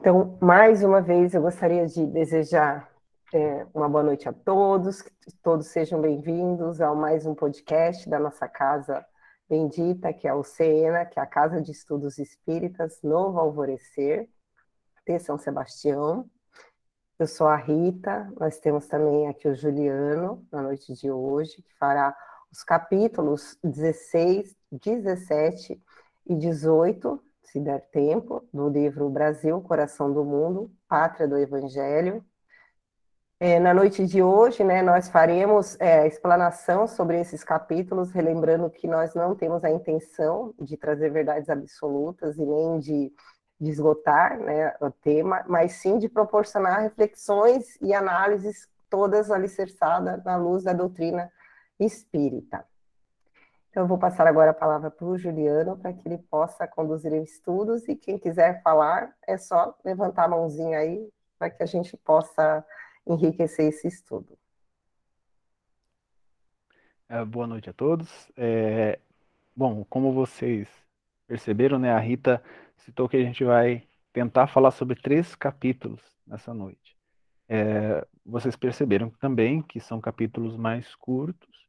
Então, mais uma vez, eu gostaria de desejar é, uma boa noite a todos, que todos sejam bem-vindos ao mais um podcast da nossa casa bendita, que é o CENA, que é a Casa de Estudos Espíritas Novo Alvorecer, de São Sebastião. Eu sou a Rita, nós temos também aqui o Juliano, na noite de hoje, que fará os capítulos 16, 17 e 18, se der tempo, do livro Brasil, Coração do Mundo, Pátria do Evangelho. É, na noite de hoje, né, nós faremos é, explanação sobre esses capítulos, relembrando que nós não temos a intenção de trazer verdades absolutas e nem de, de esgotar né, o tema, mas sim de proporcionar reflexões e análises todas alicerçadas na luz da doutrina espírita. Então, eu vou passar agora a palavra para o Juliano, para que ele possa conduzir os estudos, e quem quiser falar, é só levantar a mãozinha aí, para que a gente possa enriquecer esse estudo. É, boa noite a todos. É, bom, como vocês perceberam, né, a Rita citou que a gente vai tentar falar sobre três capítulos nessa noite. É, vocês perceberam também que são capítulos mais curtos,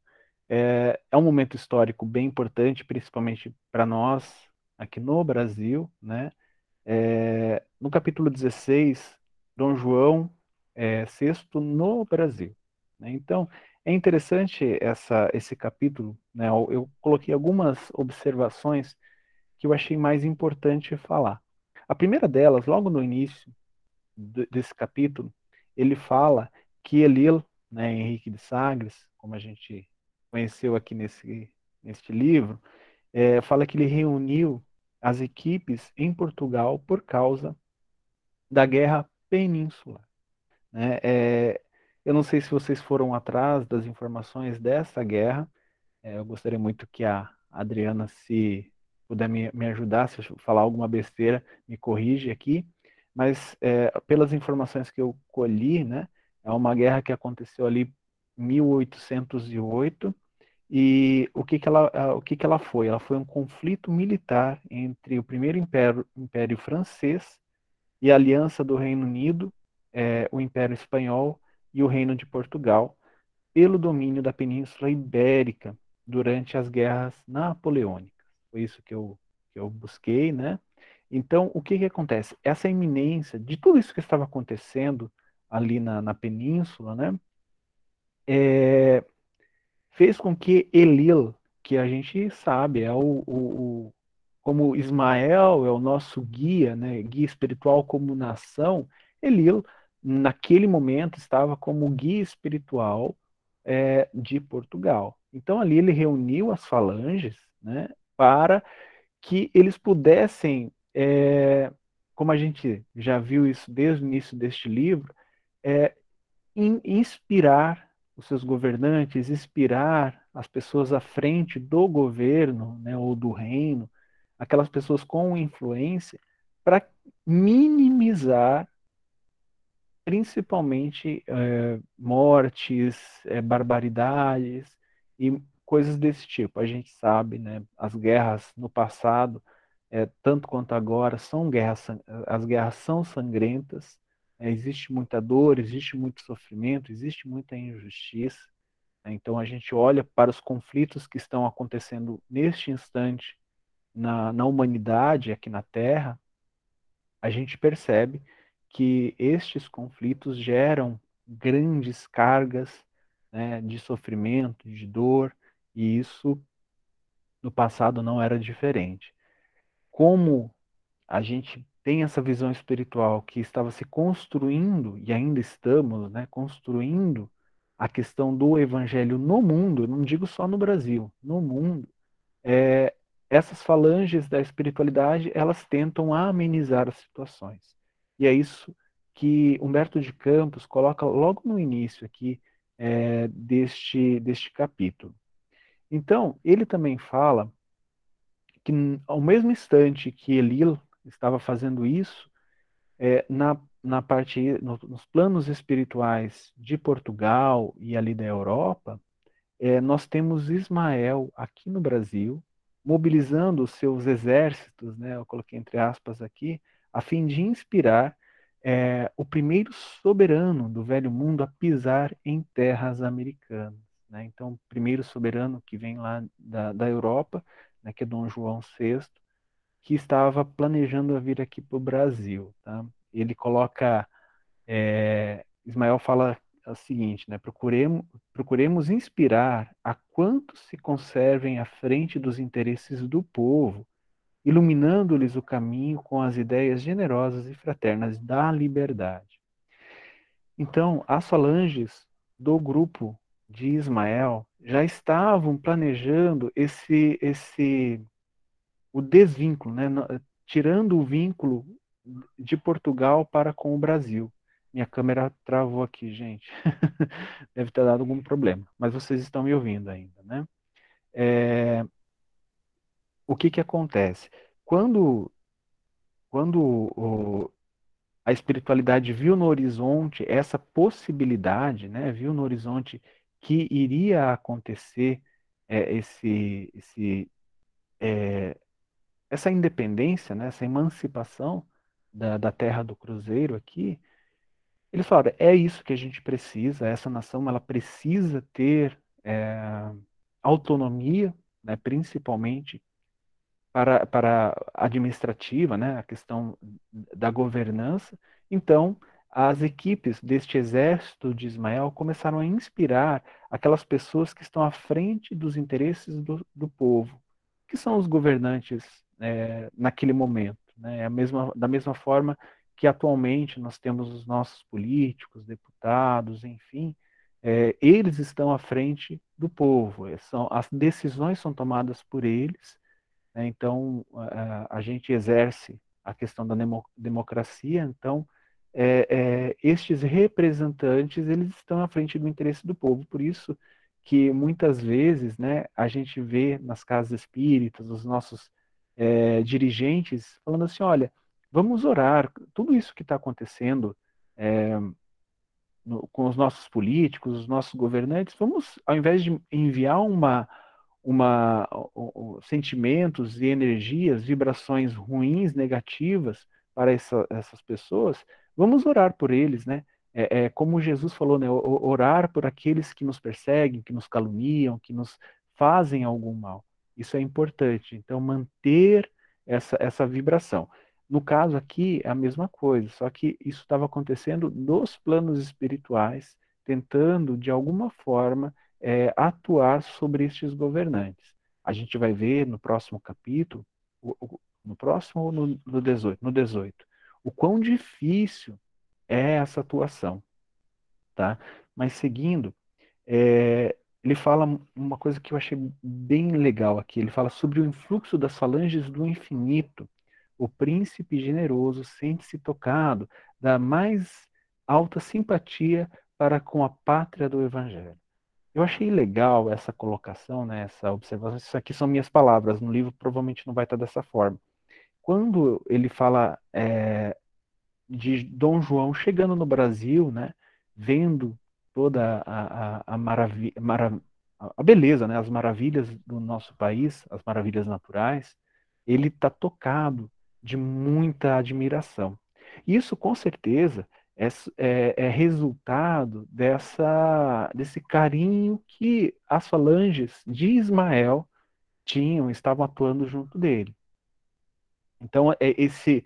é, é um momento histórico bem importante, principalmente para nós aqui no Brasil, né? É, no capítulo 16, Dom João é, VI no Brasil. Né? Então, é interessante essa, esse capítulo, né? eu, eu coloquei algumas observações que eu achei mais importante falar. A primeira delas, logo no início desse capítulo, ele fala que Elil, né, Henrique de Sagres, como a gente conheceu aqui nesse, neste livro, é, fala que ele reuniu as equipes em Portugal por causa da guerra peninsular. Né? É, eu não sei se vocês foram atrás das informações dessa guerra. É, eu gostaria muito que a Adriana, se puder me, me ajudar, se eu falar alguma besteira, me corrige aqui. Mas é, pelas informações que eu colhi, né, é uma guerra que aconteceu ali em 1808 e o que, que, ela, o que, que ela foi? Ela foi um conflito militar entre o primeiro império, império francês e a aliança do Reino Unido, é, o Império Espanhol e o Reino de Portugal, pelo domínio da Península Ibérica durante as guerras napoleônicas. Foi isso que eu, que eu busquei, né? Então, o que, que acontece? Essa iminência de tudo isso que estava acontecendo ali na, na península, né? É, fez com que Elil, que a gente sabe, é o, o, o, como Ismael é o nosso guia, né, guia espiritual como nação, Elil, naquele momento, estava como guia espiritual é, de Portugal. Então ali ele reuniu as falanges né, para que eles pudessem, é, como a gente já viu isso desde o início deste livro, é, in, inspirar os seus governantes, inspirar as pessoas à frente do governo né, ou do reino, aquelas pessoas com influência, para minimizar principalmente é, mortes, é, barbaridades e coisas desse tipo. A gente sabe, né, as guerras no passado, é, tanto quanto agora, são guerras, as guerras são sangrentas, é, existe muita dor, existe muito sofrimento, existe muita injustiça. Né? Então a gente olha para os conflitos que estão acontecendo neste instante na, na humanidade aqui na Terra, a gente percebe que estes conflitos geram grandes cargas né, de sofrimento, de dor, e isso no passado não era diferente. Como a gente tem essa visão espiritual que estava se construindo, e ainda estamos, né, construindo a questão do evangelho no mundo, não digo só no Brasil, no mundo, é, essas falanges da espiritualidade, elas tentam amenizar as situações. E é isso que Humberto de Campos coloca logo no início aqui é, deste, deste capítulo. Então, ele também fala que ao mesmo instante que Elil estava fazendo isso é, na, na parte, no, nos planos espirituais de Portugal e ali da Europa, é, nós temos Ismael aqui no Brasil, mobilizando os seus exércitos, né, eu coloquei entre aspas aqui, a fim de inspirar é o primeiro soberano do velho mundo a pisar em terras americanas. Né? Então, o primeiro soberano que vem lá da, da Europa, né, que é Dom João VI, que estava planejando vir aqui para o Brasil. Tá? Ele coloca, é, Ismael fala o seguinte, né, procuremos, procuremos inspirar a quantos se conservem à frente dos interesses do povo, iluminando-lhes o caminho com as ideias generosas e fraternas da liberdade. Então, as falanges do grupo de Ismael já estavam planejando esse esse o desvínculo, né? tirando o vínculo de Portugal para com o Brasil. Minha câmera travou aqui, gente. Deve ter dado algum problema, mas vocês estão me ouvindo ainda, né? É... O que que acontece? Quando, quando o, a espiritualidade viu no horizonte essa possibilidade, né? Viu no horizonte que iria acontecer é, esse, esse é, essa independência, né, essa emancipação da, da terra do cruzeiro aqui, eles falaram, é isso que a gente precisa, essa nação ela precisa ter é, autonomia, né, principalmente para, para administrativa, né, a questão da governança. Então, as equipes deste exército de Ismael começaram a inspirar aquelas pessoas que estão à frente dos interesses do, do povo, que são os governantes é, naquele momento. Né? A mesma, da mesma forma que atualmente nós temos os nossos políticos, deputados, enfim, é, eles estão à frente do povo. É, são, as decisões são tomadas por eles. Né? Então a, a, gente exerce a questão da demo, democracia. Então é, é, estes representantes eles estão à frente do interesse do povo. Por isso que muitas vezes, né, a gente vê nas casas espíritas os nossos é, dirigentes falando assim, olha, vamos orar, tudo isso que está acontecendo é, no, com os nossos políticos, os nossos governantes, vamos, ao invés de enviar uma, uma sentimentos e energias, vibrações ruins, negativas para essa, essas pessoas, vamos orar por eles, né? É, é, como Jesus falou, né? Orar por aqueles que nos perseguem, que nos caluniam, que nos fazem algum mal. Isso é importante. Então, manter essa, essa vibração. No caso aqui, é a mesma coisa, só que isso estava acontecendo nos planos espirituais, tentando, de alguma forma, é, atuar sobre estes governantes. A gente vai ver no próximo capítulo, no próximo ou no, no 18? No 18. O quão difícil é essa atuação. Tá? Mas seguindo, é, ele fala uma coisa que eu achei bem legal aqui. Ele fala sobre o influxo das falanges do infinito. O príncipe generoso sente-se tocado da mais alta simpatia para com a pátria do evangelho. Eu achei legal essa colocação, né, essa observação. Isso aqui são minhas palavras. No livro provavelmente não vai estar dessa forma. Quando ele fala é, de Dom João chegando no Brasil, né, vendo toda a, a, a maravilha, marav a beleza, né, as maravilhas do nosso país, as maravilhas naturais, ele está tocado de muita admiração. Isso, com certeza, é, é, é, resultado dessa, desse carinho que as falanges de Ismael tinham, estavam atuando junto dele. Então, é esse,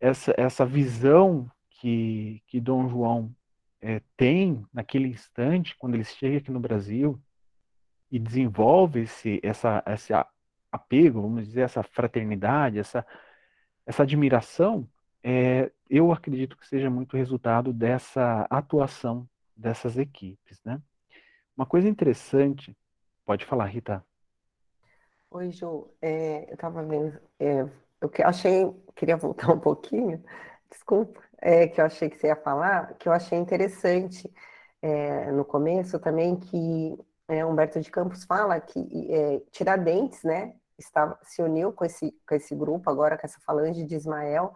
essa, essa visão que, que Dom João é, tem naquele instante, quando ele chega aqui no Brasil e desenvolve esse, essa, esse apego, vamos dizer, essa fraternidade, essa, essa admiração, é, eu acredito que seja muito resultado dessa atuação dessas equipes, né? Uma coisa interessante, pode falar, Rita. Oi, Ju, é, eu estava vendo, é, eu achei, queria voltar um pouquinho, desculpa, é, que eu achei que você ia falar, que eu achei interessante é, no começo também, que é, Humberto de Campos fala que é, Tiradentes, né, estava, se uniu com esse, com esse grupo, agora com essa falange de Ismael,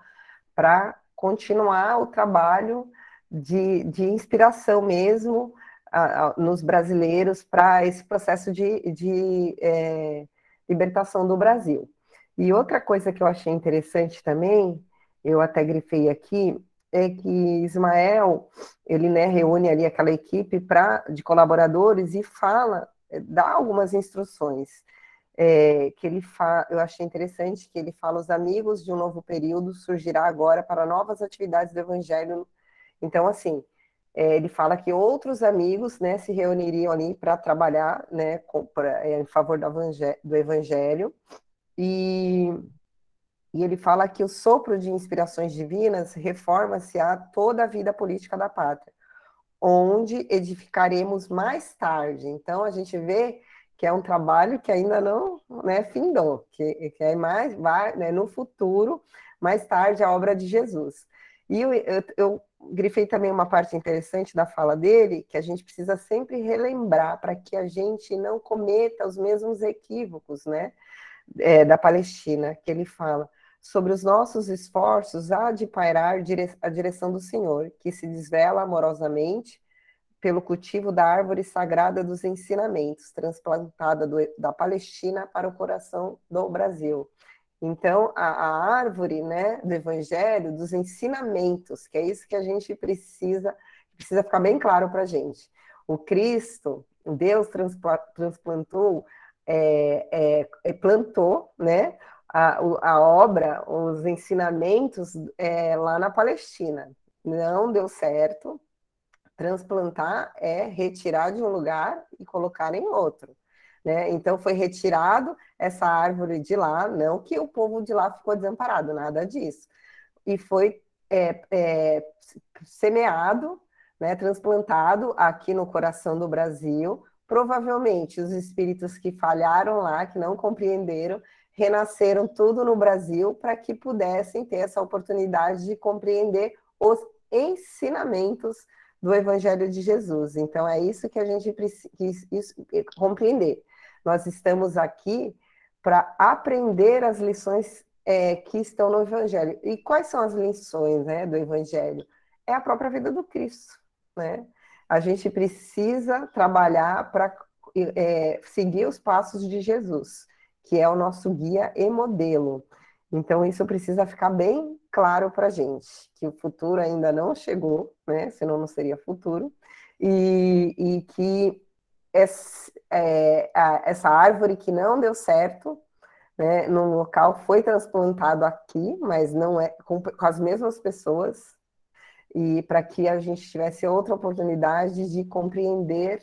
para continuar o trabalho de, de inspiração mesmo a, a, nos brasileiros para esse processo de, de é, libertação do Brasil. E outra coisa que eu achei interessante também, eu até grifei aqui, é que Ismael, ele né, reúne ali aquela equipe pra, de colaboradores e fala, é, dá algumas instruções. É, que ele fa... eu achei interessante que ele fala os amigos de um novo período surgirá agora para novas atividades do evangelho. Então, assim, é, ele fala que outros amigos né, se reuniriam ali para trabalhar né, com, pra, é, em favor do evangelho, do evangelho e e ele fala que o sopro de inspirações divinas reforma-se a toda a vida política da pátria, onde edificaremos mais tarde. Então, a gente vê que é um trabalho que ainda não né, findou, que, que é mais, vai né, no futuro, mais tarde, a obra de Jesus. E eu, eu, eu grifei também uma parte interessante da fala dele, que a gente precisa sempre relembrar para que a gente não cometa os mesmos equívocos, né? É, da Palestina, que ele fala sobre os nossos esforços há de pairar a direção do Senhor, que se desvela amorosamente pelo cultivo da árvore sagrada dos ensinamentos, transplantada do, da Palestina para o coração do Brasil. Então, a, a, árvore né, do Evangelho, dos ensinamentos, que é isso que a gente precisa, precisa ficar bem claro para a gente. O Cristo, Deus transplantou, é, é, plantou né, a, a obra, os ensinamentos é, lá na Palestina. Não deu certo. Transplantar é retirar de um lugar e colocar em outro. Né? Então foi retirado essa árvore de lá, não que o povo de lá ficou desamparado, nada disso. E foi é, é, semeado, né, transplantado aqui no coração do Brasil. Provavelmente os espíritos que falharam lá, que não compreenderam, renasceram tudo no Brasil para que pudessem ter essa oportunidade de compreender os ensinamentos do Evangelho de Jesus. Então, é isso que a gente precisa compreender. Nós estamos aqui para aprender as lições é, que estão no Evangelho. E quais são as lições né, do Evangelho? É a própria vida do Cristo. Né? A gente precisa trabalhar para é, seguir os passos de Jesus que é o nosso guia e modelo. Então, isso precisa ficar bem claro para a gente, que o futuro ainda não chegou, né? senão não seria futuro, e, e que esse, é, a, essa árvore que não deu certo, né, num local foi transplantado aqui, mas não é com, com as mesmas pessoas, e para que a gente tivesse outra oportunidade de compreender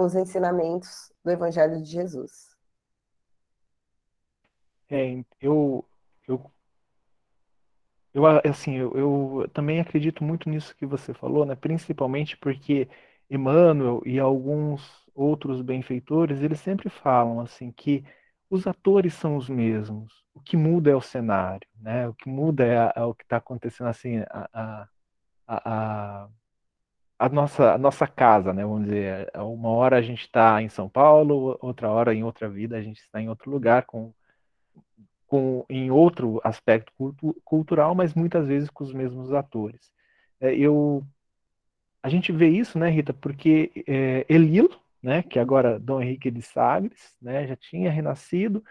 os ensinamentos do Evangelho de Jesus. É, eu, eu, eu, assim, eu, eu também acredito muito nisso que você falou, né? Principalmente porque Emmanuel e alguns outros benfeitores, eles sempre falam assim que os atores são os mesmos, o que muda é o cenário, né? O que muda é, a, é o que está acontecendo assim, a, a, a, a, nossa, a nossa casa, né? Vamos dizer, uma hora a gente está em São Paulo, outra hora em outra vida a gente está em outro lugar com com, em outro aspecto cultu cultural, mas muitas vezes com os mesmos atores. É, eu, a gente vê isso, né, Rita, porque é, Elilo, né, que agora Dom Henrique de Sagres, né, já tinha renascido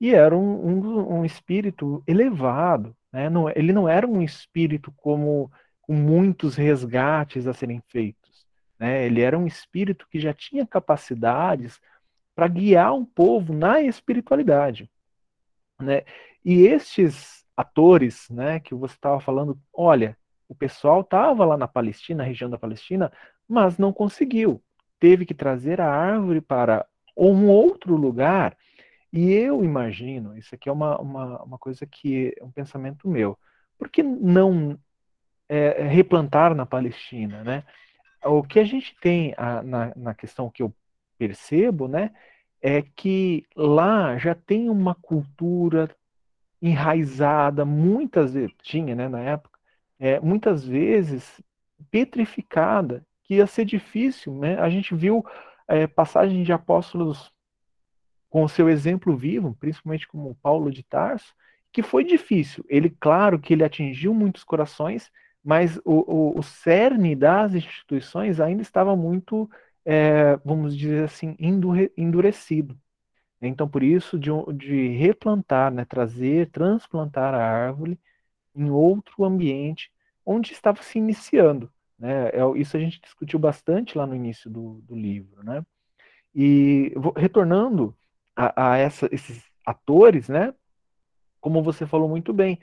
e era um, um, um espírito elevado, né, não, ele não era um espírito como com muitos resgates a serem feitos, né, ele era um espírito que já tinha capacidades para guiar um povo na espiritualidade. Né? E estes atores, né, que você estava falando, olha, o pessoal estava lá na Palestina, na região da Palestina, mas não conseguiu. Teve que trazer a árvore para um outro lugar. E eu imagino, isso aqui é uma, uma, uma coisa que é um pensamento meu, por que não é, replantar na Palestina, né? O que a gente tem a, na, na questão que eu percebo, né, é que lá já tem uma cultura enraizada, muitas vezes, tinha né, na época, é, muitas vezes petrificada, que ia ser difícil. Né? A gente viu é, passagem de apóstolos com o seu exemplo vivo, principalmente como Paulo de Tarso, que foi difícil. Ele, claro que ele atingiu muitos corações, mas o, o, o cerne das instituições ainda estava muito é, vamos dizer assim, endurecido. Então, por isso, de, de replantar, né, trazer, transplantar a árvore em outro ambiente, onde estava se iniciando. Né? É, isso a gente discutiu bastante lá no início do, do livro. Né? E retornando a, a essa, esses atores, né? como você falou muito bem,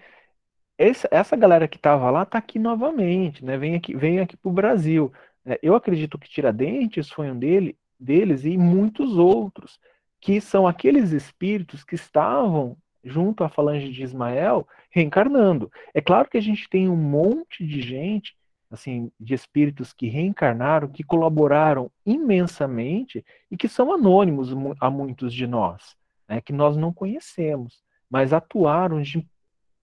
essa, essa galera que estava lá está aqui novamente, né? Vem aqui, vem aqui para o Brasil. É, eu acredito que Tiradentes foi um dele, deles e muitos outros, que são aqueles espíritos que estavam junto à falange de Ismael reencarnando. É claro que a gente tem um monte de gente, assim, de espíritos que reencarnaram, que colaboraram imensamente e que são anônimos a muitos de nós, né, que nós não conhecemos, mas atuaram de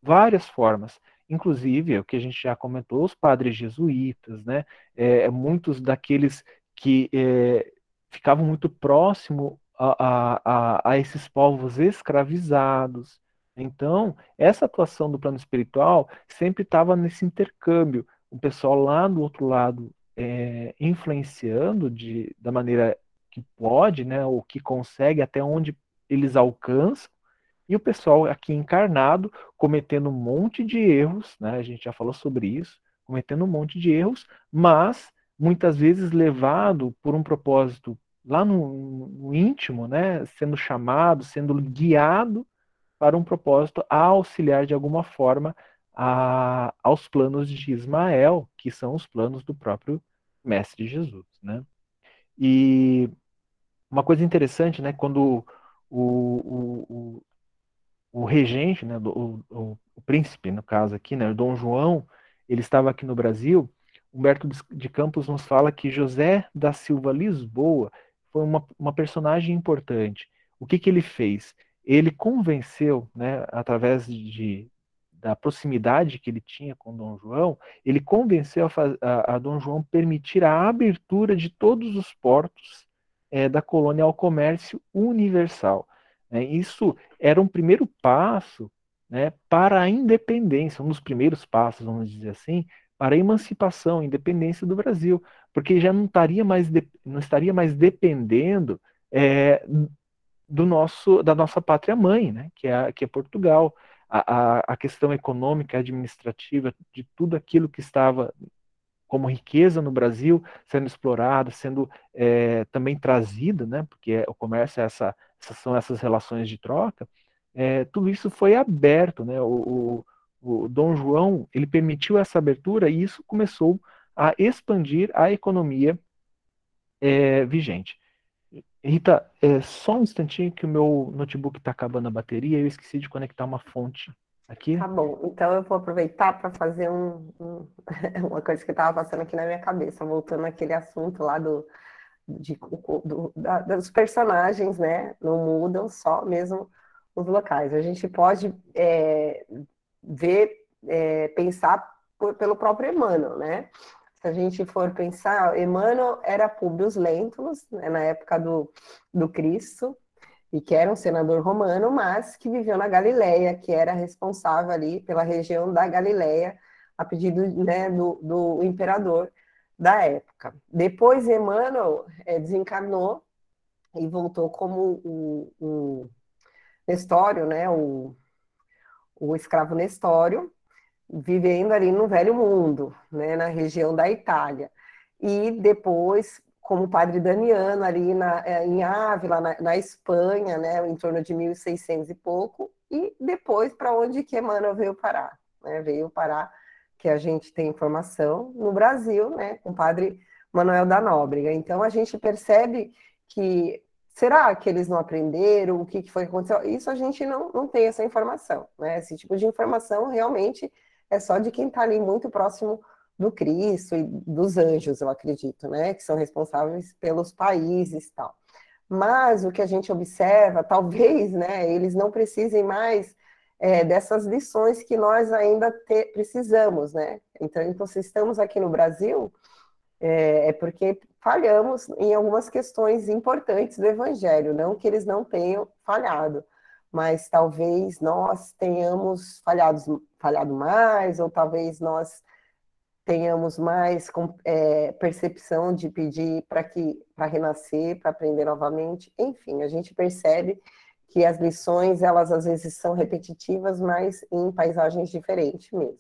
várias formas. Inclusive, o que a gente já comentou, os padres jesuítas, né? É, muitos daqueles que é, ficavam muito próximo a, a, a, esses povos escravizados. Então, essa atuação do plano espiritual sempre estava nesse intercâmbio. O pessoal lá do outro lado é, influenciando de, da maneira que pode, né, ou que consegue, até onde eles alcançam, e o pessoal aqui encarnado cometendo um monte de erros, né? A gente já falou sobre isso, cometendo um monte de erros, mas muitas vezes levado por um propósito lá no, no íntimo, né? Sendo chamado, sendo guiado para um propósito a auxiliar de alguma forma a, aos planos de Ismael, que são os planos do próprio Mestre Jesus, né? E uma coisa interessante, né? Quando o, o, o regente, né, do, o, o, príncipe, no caso aqui, né, o Dom João, ele estava aqui no Brasil, Humberto de Campos nos fala que José da Silva Lisboa foi uma, uma personagem importante. O que, que ele fez? Ele convenceu, né, através de, da proximidade que ele tinha com Dom João, ele convenceu a, a, a Dom João permitir a abertura de todos os portos é, da colônia ao comércio universal. Né? Isso era um primeiro passo né, para a independência, um dos primeiros passos, vamos dizer assim, para a emancipação, independência do Brasil, porque já não estaria mais, de, não estaria mais dependendo é, do nosso, da nossa pátria mãe, né, que, é, que é Portugal. A, a, a questão econômica, administrativa, de tudo aquilo que estava como riqueza no Brasil sendo explorada, sendo é, também trazida, né, porque o comércio é essa essas são essas relações de troca, é, tudo isso foi aberto, né? O, o, o, Dom João ele permitiu essa abertura e isso começou a expandir a economia é, vigente. Rita, é, só um instantinho que o meu notebook está acabando a bateria e eu esqueci de conectar uma fonte aqui. Tá bom, então eu vou aproveitar para fazer um, um, uma coisa que estava passando aqui na minha cabeça, voltando àquele assunto lá do, de, do, da, dos personagens, né? Não mudam só mesmo os locais. A gente pode é, ver, é, pensar por, pelo próprio Emmanuel, né? Se a gente for pensar, Emmanuel era Públio Lentulus, né, na época do, do Cristo, e que era um senador romano, mas que viveu na Galileia, que era responsável ali pela região da Galileia, a pedido né, do, do imperador da época. Depois, Emmanuel é, desencarnou e voltou como o, o Nestório, né, o, o escravo Nestório, vivendo ali no Velho Mundo, né, na região da Itália. E depois, como padre Damiano, ali na, é, em Ávila, na, na Espanha, né, em torno de 1600 e pouco, e depois para onde que Emmanuel veio parar? Né, veio parar que a gente tem informação no Brasil, né, com o padre Manuel da Nóbrega. Então a gente percebe que será que eles não aprenderam? O que, foi que aconteceu? Isso a gente não, não tem essa informação, né? Esse tipo de informação realmente é só de quem está ali muito próximo do Cristo e dos anjos, eu acredito, né? Que são responsáveis pelos países e tal. Mas o que a gente observa, talvez, né, eles não precisem mais é, dessas lições que nós ainda te, precisamos, né? Então, então, se estamos aqui no Brasil, é, é, porque falhamos em algumas questões importantes do Evangelho, não que eles não tenham falhado, mas talvez nós tenhamos falhado, falhado mais, ou talvez nós tenhamos mais é, percepção de pedir para que para renascer, para aprender novamente. Enfim, a gente percebe que as lições, elas às vezes são repetitivas, mas em paisagens diferentes mesmo.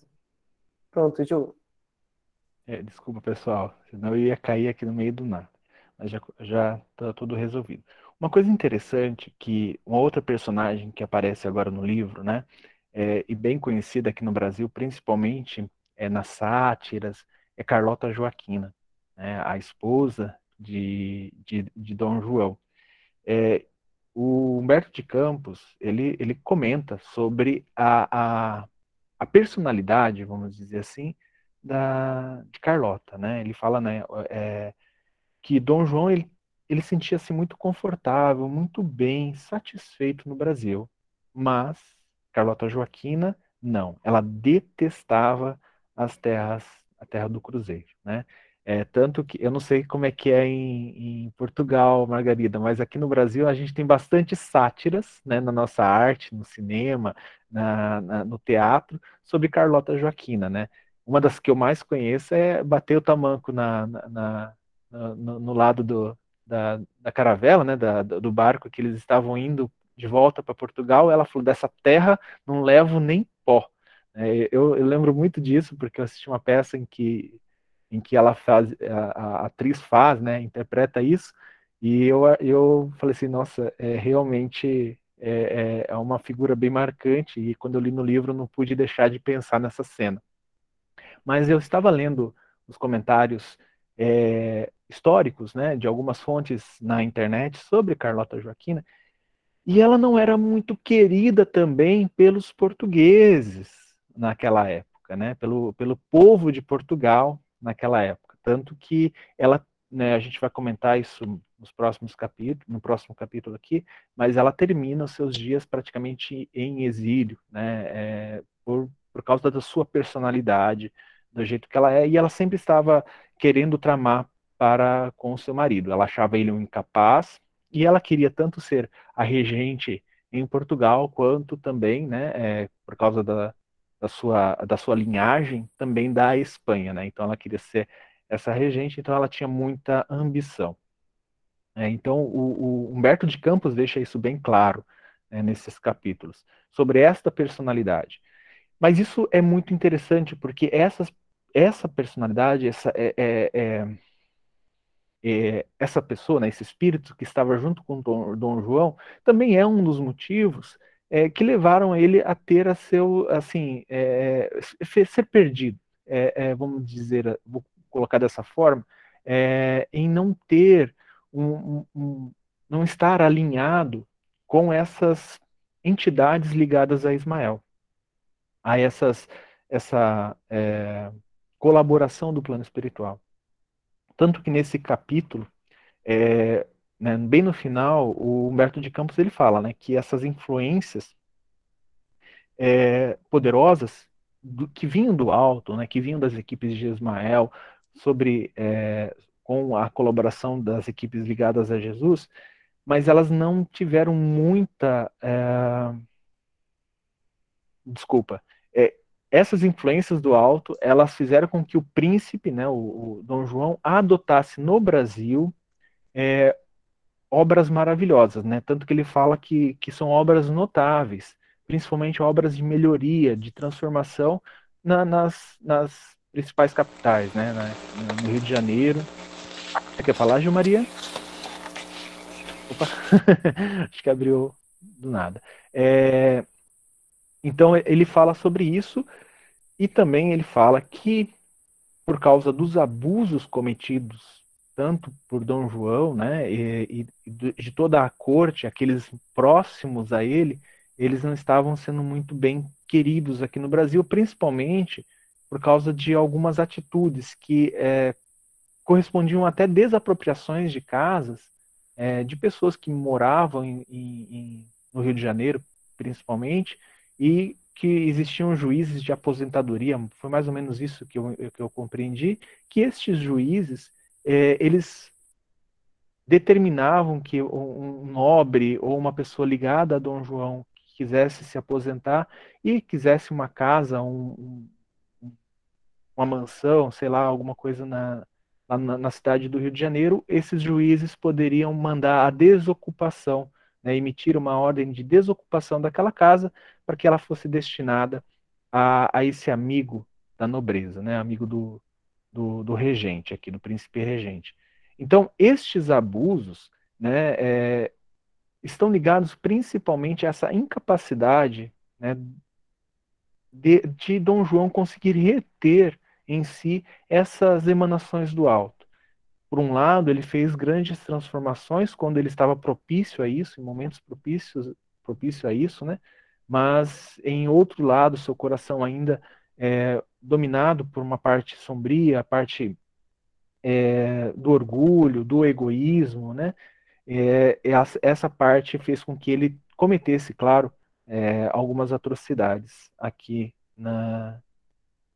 Pronto, Ju. É, desculpa, pessoal, senão eu ia cair aqui no meio do nada. Mas já, já tá tudo resolvido. Uma coisa interessante que uma outra personagem que aparece agora no livro, né, é, e bem conhecida aqui no Brasil, principalmente é, nas sátiras, é Carlota Joaquina, né, a esposa de, de, de Dom João. É, o Humberto de Campos, ele, ele comenta sobre a, a, a personalidade, vamos dizer assim, da, de Carlota, né? Ele fala, né, é, que Dom João, ele, ele sentia-se muito confortável, muito bem, satisfeito no Brasil, mas Carlota Joaquina, não. Ela detestava as terras, a terra do Cruzeiro, né? É, tanto que eu não sei como é que é em, em, Portugal, Margarida, mas aqui no Brasil a gente tem bastante sátiras né, na nossa arte, no cinema, na, na, no teatro, sobre Carlota Joaquina. Né? Uma das que eu mais conheço é Bater o Tamanco na, na no, no, lado do, da, da caravela, né, da, do barco que eles estavam indo de volta para Portugal. Ela falou: dessa terra não levo nem pó. É, eu, eu lembro muito disso porque eu assisti uma peça em que em que ela faz, a, a atriz faz, né, interpreta isso, e eu, eu falei assim, nossa, é realmente é, é, é uma figura bem marcante, e quando eu li no livro não pude deixar de pensar nessa cena. Mas eu estava lendo os comentários é, históricos, né, de algumas fontes na internet sobre Carlota Joaquina, e ela não era muito querida também pelos portugueses naquela época, né, pelo, pelo povo de Portugal, naquela época. Tanto que ela, né, a gente vai comentar isso nos próximos capítulos, no próximo capítulo aqui, mas ela termina os seus dias praticamente em exílio, né, é, por, por causa da sua personalidade, do jeito que ela é, e ela sempre estava querendo tramar para com seu marido. Ela achava ele um incapaz e ela queria tanto ser a regente em Portugal quanto também, né, é, por causa da, da sua, da sua linhagem também da Espanha, né? Então ela queria ser essa regente, então ela tinha muita ambição. É, então o, o, Humberto de Campos deixa isso bem claro né, nesses capítulos sobre esta personalidade. Mas isso é muito interessante porque essas, essa personalidade, essa é, é, é, é essa pessoa, né, esse espírito que estava junto com Dom, Dom João, também é um dos motivos é, que levaram ele a ter a seu, assim, é, ser perdido, é, é, vamos dizer, vou colocar dessa forma, é, em não ter um, um, não estar alinhado com essas entidades ligadas a Ismael, a essas, essa é, colaboração do plano espiritual. Tanto que nesse capítulo, é, né, bem no final, o Humberto de Campos ele fala né, que essas influências é, poderosas do, que vinham do alto, né, que vinham das equipes de Ismael, sobre é, com a colaboração das equipes ligadas a Jesus, mas elas não tiveram muita é, desculpa é, essas influências do alto elas fizeram com que o príncipe né o, o Dom João adotasse no Brasil é, obras maravilhosas, né? Tanto que ele fala que, que são obras notáveis, principalmente obras de melhoria, de transformação na, nas, nas principais capitais, né? no Rio de Janeiro. Você quer falar, Gil Maria? Opa, acho que abriu do nada. É, então ele fala sobre isso e também ele fala que por causa dos abusos cometidos tanto por Dom João, né, e, e, de toda a corte, aqueles próximos a ele, eles não estavam sendo muito bem queridos aqui no Brasil, principalmente por causa de algumas atitudes que é, correspondiam até desapropriações de casas é, de pessoas que moravam em, em, no Rio de Janeiro, principalmente, e que existiam juízes de aposentadoria, foi mais ou menos isso que eu, que eu compreendi, que estes juízes é, eles determinavam que um nobre ou uma pessoa ligada a Dom João que quisesse se aposentar e quisesse uma casa, um, um, uma mansão, sei lá, alguma coisa na, na, na, cidade do Rio de Janeiro, esses juízes poderiam mandar a desocupação, né, emitir uma ordem de desocupação daquela casa para que ela fosse destinada a, a esse amigo da nobreza, né, amigo do, do, do regente, aqui do príncipe regente. Então, estes abusos né, é, estão ligados principalmente a essa incapacidade né, de, de Dom João conseguir reter em si essas emanações do alto. Por um lado, ele fez grandes transformações quando ele estava propício a isso, em momentos propícios, propício a isso, né? Mas em outro lado, seu coração ainda é dominado por uma parte sombria, a parte é, do orgulho, do egoísmo, né? É, essa parte fez com que ele cometesse, claro, é, algumas atrocidades aqui na,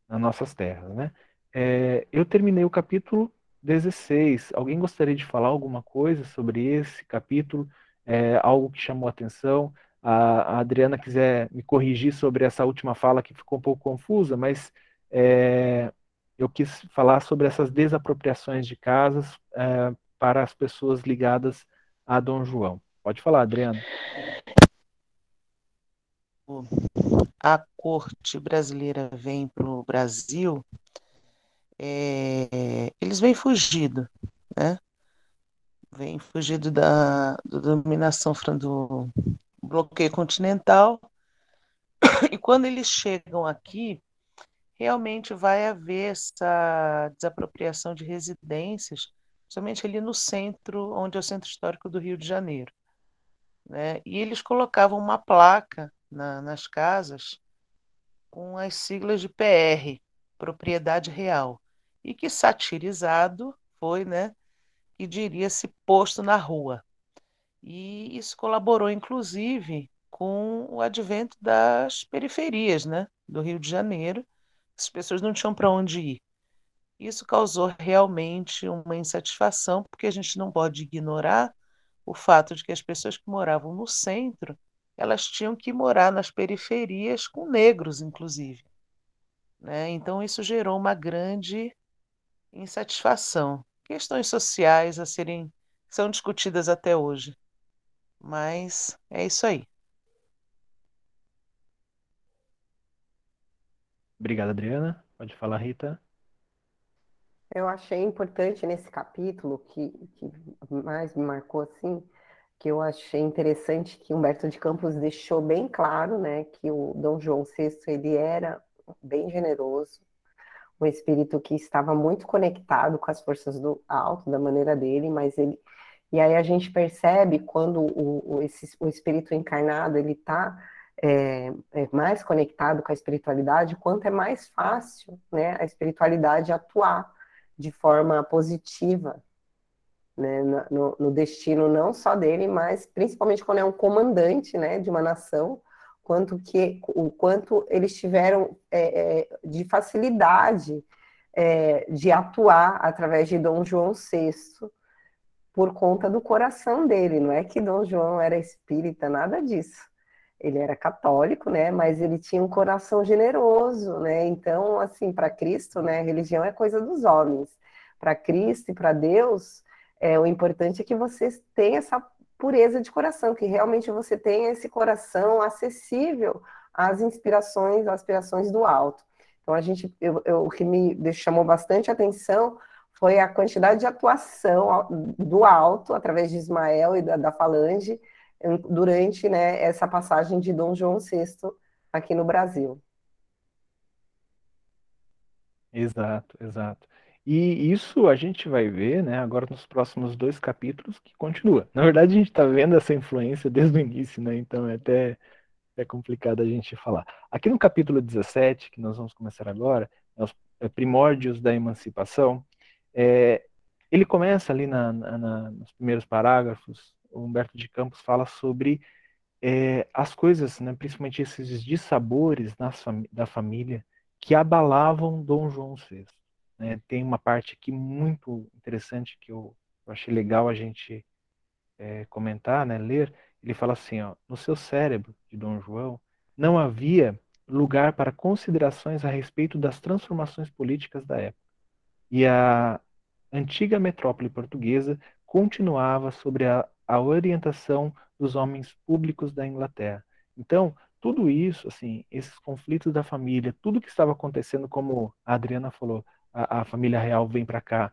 nas nossas terras, né? É, eu terminei o capítulo 16. Alguém gostaria de falar alguma coisa sobre esse capítulo? É, algo que chamou a atenção? A, a, Adriana quiser me corrigir sobre essa última fala que ficou um pouco confusa, mas é, eu quis falar sobre essas desapropriações de casas é, para as pessoas ligadas a Dom João. Pode falar, Adriana. A corte brasileira vem para o Brasil, é, eles vêm fugido, né? Vêm fugido da, da dominação do bloqueio continental. E quando eles chegam aqui, realmente vai haver essa desapropriação de residências, somente ali no centro, onde é o centro histórico do Rio de Janeiro. Né? E eles colocavam uma placa na, nas casas com as siglas de PR, propriedade real, e que satirizado foi, né, que diria-se posto na rua. E isso colaborou, inclusive, com o advento das periferias né, do Rio de Janeiro, as pessoas não tinham para onde ir. Isso causou realmente uma insatisfação, porque a gente não pode ignorar o fato de que as pessoas que moravam no centro, elas tinham que morar nas periferias com negros, inclusive. Né? Então, isso gerou uma grande insatisfação. Questões sociais a serem são discutidas até hoje. Mas é isso aí. Obrigado, Adriana. Pode falar, Rita. Eu achei importante nesse capítulo, que, que mais me marcou assim, que eu achei interessante que Humberto de Campos deixou bem claro, né, que o Dom João VI ele era bem generoso, um espírito que estava muito conectado com as forças do alto, da maneira dele, mas ele e aí a gente percebe quando o, o, esse, o espírito encarnado ele está é, é mais conectado com a espiritualidade, quanto é mais fácil né, a espiritualidade atuar de forma positiva né, no, no, destino não só dele, mas principalmente quando é um comandante né, de uma nação, quanto que o quanto eles tiveram é, é, de facilidade é, de atuar através de Dom João VI por conta do coração dele. Não é que Dom João era espírita, nada disso ele era católico, né, mas ele tinha um coração generoso, né? Então, assim, para Cristo, né, religião é coisa dos homens. Para Cristo e para Deus, é o importante é que você tenha essa pureza de coração, que realmente você tenha esse coração acessível às inspirações, às aspirações do alto. Então, a gente, eu, eu, o que me chamou bastante atenção foi a quantidade de atuação do alto, através de Ismael e da, da Falange, durante né, essa passagem de Dom João VI aqui no Brasil. Exato, exato. E isso a gente vai ver, né, agora nos próximos dois capítulos que continua. Na verdade, a gente está vendo essa influência desde o início, né? Então é até é complicado a gente falar. Aqui no capítulo 17, que nós vamos começar agora, é os é primórdios da emancipação, é, ele começa ali na, na, nos primeiros parágrafos Humberto de Campos fala sobre é, as coisas, né, principalmente esses dissabores da família que abalavam Dom João VI. Né? Tem uma parte aqui muito interessante que eu, eu achei legal a gente é, comentar, né, ler. Ele fala assim, ó, no seu cérebro de Dom João não havia lugar para considerações a respeito das transformações políticas da época. E a antiga metrópole portuguesa continuava sobre a a orientação dos homens públicos da Inglaterra. Então, tudo isso, assim, esses conflitos da família, tudo que estava acontecendo, como a Adriana falou, a, a família real vem para cá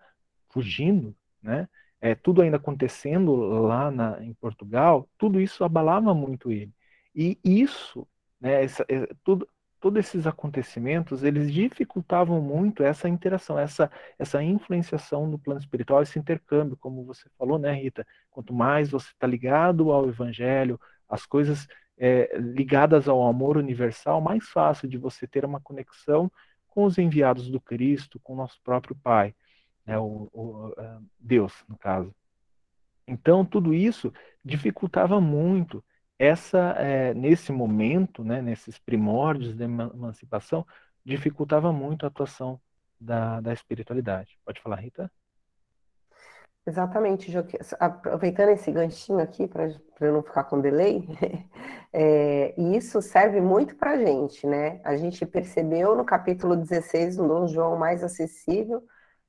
fugindo, né? É, tudo ainda acontecendo lá na, em Portugal, tudo isso abalava muito ele. E isso, né, essa, é, tudo, todos esses acontecimentos, eles dificultavam muito essa interação, essa, essa influenciação no plano espiritual, esse intercâmbio, como você falou, né, Rita? Quanto mais você está ligado ao Evangelho, as coisas é, ligadas ao amor universal, mais fácil de você ter uma conexão com os enviados do Cristo, com o nosso próprio Pai, né, o, o Deus, no caso. Então, tudo isso dificultava muito essa, é, nesse momento, né, nesses primórdios da emancipação, dificultava muito a atuação da, da espiritualidade. Pode falar, Rita? Exatamente, aproveitando esse ganchinho aqui, para não ficar com delay, é, isso serve muito para a gente, né? A gente percebeu no capítulo 16, no Dom João mais acessível,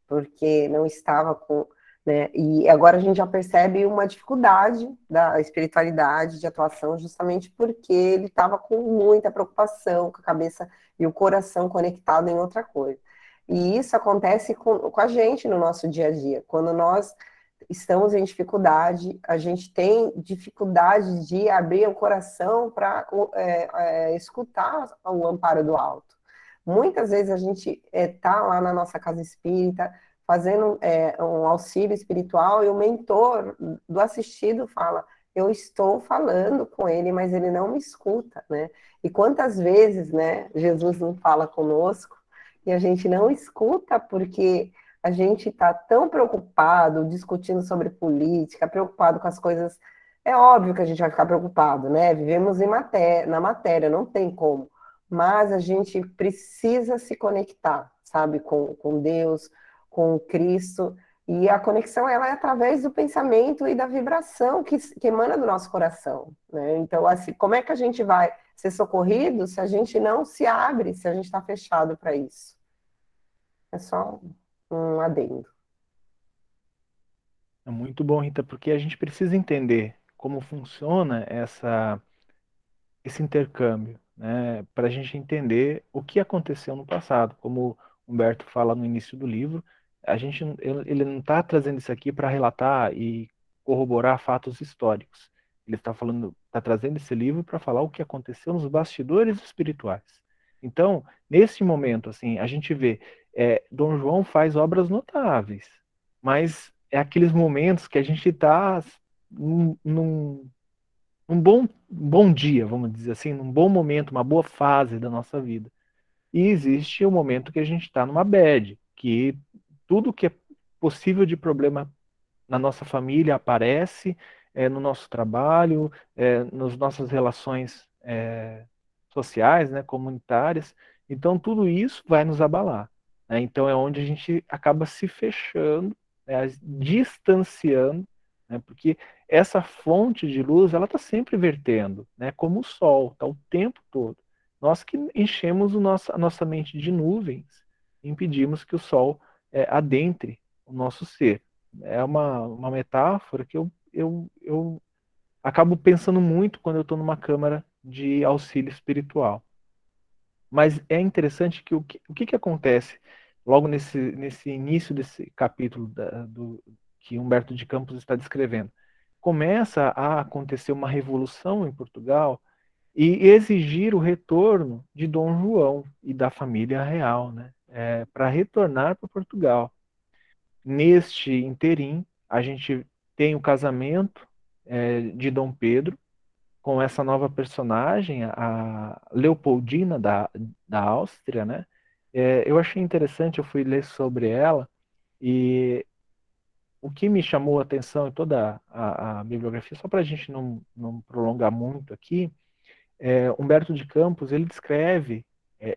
porque não estava com. Né, e agora a gente já percebe uma dificuldade da espiritualidade de atuação, justamente porque ele estava com muita preocupação, com a cabeça e o coração conectado em outra coisa. E isso acontece com, com a gente no nosso dia a dia. Quando nós estamos em dificuldade, a gente tem dificuldade de abrir o coração para é, é, escutar o amparo do alto. Muitas vezes a gente está é, tá lá na nossa casa espírita, fazendo é, um auxílio espiritual, e o mentor do assistido fala: Eu estou falando com ele, mas ele não me escuta, né? E quantas vezes, né, Jesus não fala conosco e a gente não escuta porque a gente está tão preocupado discutindo sobre política, preocupado com as coisas. É óbvio que a gente vai ficar preocupado, né? Vivemos matéria, na matéria, não tem como. Mas a gente precisa se conectar, sabe, com, com Deus, com Cristo. E a conexão ela é através do pensamento e da vibração que, que emana do nosso coração. Né? Então, assim, como é que a gente vai ser socorrido se a gente não se abre, se a gente está fechado para isso? É só um adendo. É muito bom, Rita, porque a gente precisa entender como funciona essa, esse intercâmbio, né, para a gente entender o que aconteceu no passado. Como Humberto fala no início do livro, a gente ele não está trazendo isso aqui para relatar e corroborar fatos históricos. Ele está falando, está trazendo esse livro para falar o que aconteceu nos bastidores espirituais. Então, nesse momento, assim, a gente vê é, Dom João faz obras notáveis, mas é aqueles momentos que a gente está num, num, bom, bom dia, vamos dizer assim, num bom momento, uma boa fase da nossa vida. E existe o momento que a gente está numa bad, que tudo que é possível de problema na nossa família aparece, é, no nosso trabalho, é, nas nossas relações é, sociais, né, comunitárias. Então, tudo isso vai nos abalar. Né? Então é onde a gente acaba se fechando, né? distanciando, né? porque essa fonte de luz ela está sempre vertendo, né? como o sol, está o tempo todo. Nós que enchemos nosso, a nossa mente de nuvens, impedimos que o sol é, adentre o nosso ser. É uma, uma metáfora que eu, eu, eu acabo pensando muito quando eu estou numa câmara de auxílio espiritual. Mas é interessante que o que, o que, que acontece logo nesse, nesse início desse capítulo da, do, que Humberto de Campos está descrevendo, começa a acontecer uma revolução em Portugal e exigir o retorno de Dom João e da família real, né, é, para retornar para Portugal. Neste interim, a gente tem o casamento é, de Dom Pedro com essa nova personagem, a Leopoldina da, da Áustria, né, é, eu achei interessante, eu fui ler sobre ela e o que me chamou a atenção em toda a, a bibliografia, só para a gente não, não prolongar muito aqui, é, Humberto de Campos ele descreve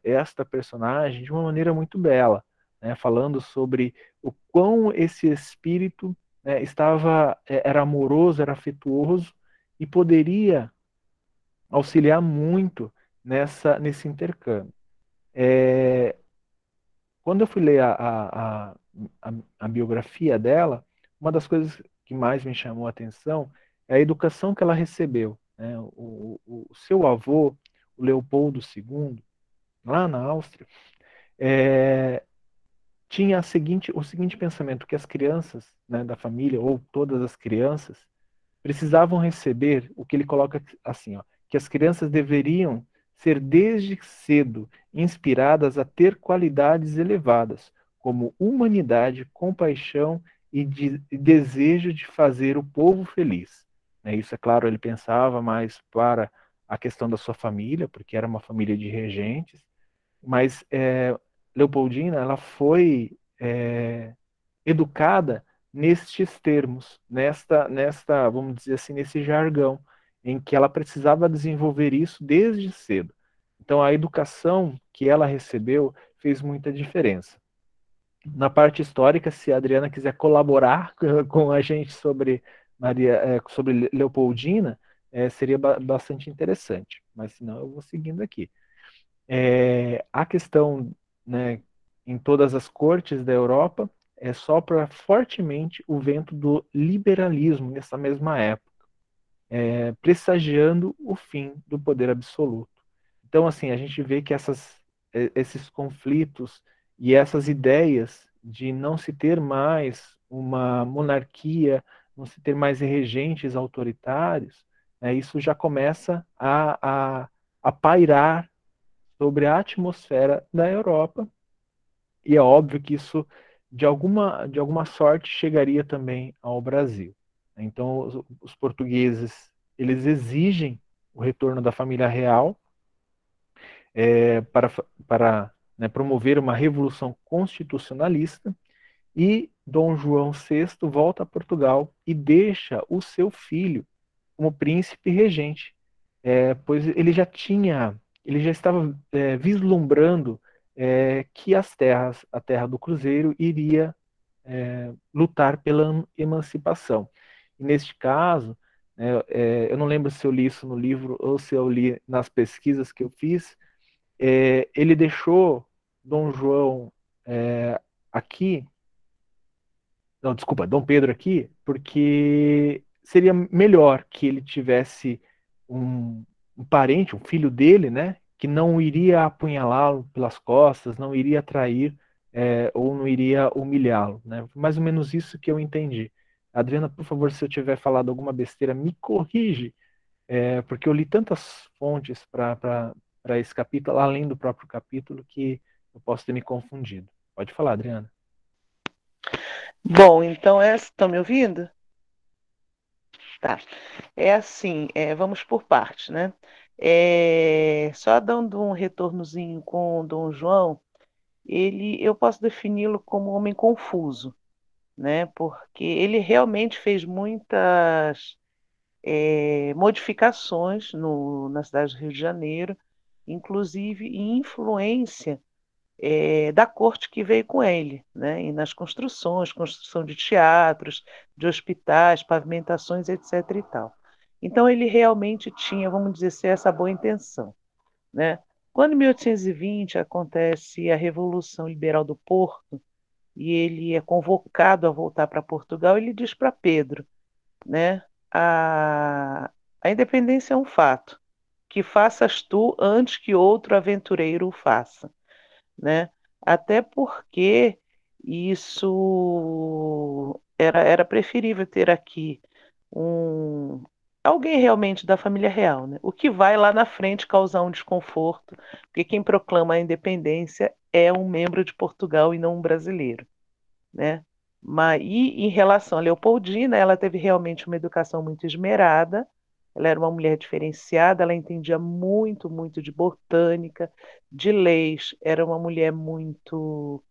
esta personagem de uma maneira muito bela, né, falando sobre o quão esse espírito né, estava é, era amoroso, era afetuoso e poderia auxiliar muito nessa nesse intercâmbio. É, quando eu fui ler a, a, a, a, biografia dela, uma das coisas que mais me chamou a atenção é a educação que ela recebeu. Né? O, o, o, seu avô, o Leopoldo II, lá na Áustria, é, tinha seguinte, o seguinte pensamento, que as crianças né, da família, ou todas as crianças, precisavam receber o que ele coloca assim, ó, que as crianças deveriam ser desde cedo inspiradas a ter qualidades elevadas, como humanidade, compaixão e, de, e desejo de fazer o povo feliz. Né, isso, é claro, ele pensava mais para a questão da sua família, porque era uma família de regentes, mas é, Leopoldina ela foi é, educada nestes termos, nesta, nesta, vamos dizer assim, nesse jargão, em que ela precisava desenvolver isso desde cedo. Então, a educação que ela recebeu fez muita diferença. Na parte histórica, se a Adriana quiser colaborar com a gente sobre Maria, é, sobre Leopoldina, é, seria bastante interessante. Mas senão eu vou seguindo aqui. É, a questão né, em todas as cortes da Europa é, sopra fortemente o vento do liberalismo nessa mesma época, é, pressagiando o fim do poder absoluto. Então, assim, a gente vê que essas, é, esses conflitos e essas ideias de não se ter mais uma monarquia, não se ter mais regentes autoritários, né, isso já começa a, a, a pairar sobre a atmosfera da Europa, e é óbvio que isso, de alguma, de alguma sorte, chegaria também ao Brasil. Então, os, os portugueses, eles exigem o retorno da família real é, para, para né, promover uma revolução constitucionalista, e Dom João VI volta a Portugal e deixa o seu filho como príncipe regente, é, pois ele já tinha ele já estava é, vislumbrando é, que as terras, a terra do Cruzeiro, iria é, lutar pela emancipação. E neste caso, né, é, eu não lembro se eu li isso no livro ou se eu li nas pesquisas que eu fiz, é, ele deixou Dom João é, aqui, não, desculpa, Dom Pedro aqui, porque seria melhor que ele tivesse um, um parente, um filho dele, né, que não iria apunhalá-lo pelas costas, não iria trair é, ou não iria humilhá-lo, né? Mais ou menos isso que eu entendi. Adriana, por favor, se eu tiver falado alguma besteira, me corrige, é, porque eu li tantas fontes para esse capítulo, além do próprio capítulo, que eu posso ter me confundido. Pode falar, Adriana. Bom, então estão me ouvindo? Tá. É assim, é, vamos por partes, né? É, só dando um retornozinho com Dom João, ele, eu posso defini-lo como um homem confuso, né? Porque ele realmente fez muitas é, modificações no, na cidade do Rio de Janeiro, inclusive influência é, da corte que veio com ele, né? E nas construções, construção de teatros, de hospitais, pavimentações, etc. e tal. Então ele realmente tinha, vamos dizer assim, essa boa intenção, né? Quando em 1820 acontece a Revolução Liberal do Porto e ele é convocado a voltar para Portugal, ele diz para Pedro, né? A, a independência é um fato, que faças tu antes que outro aventureiro o faça né? Até porque isso era, era preferível ter aqui um alguém realmente da família real, né? O que vai lá na frente causar um desconforto, porque quem proclama a independência é um membro de Portugal e não um brasileiro, né? Mas e em relação a Leopoldina, ela teve realmente uma educação muito esmerada, ela era uma mulher diferenciada, ela entendia muito, muito de botânica, de leis, era uma mulher muito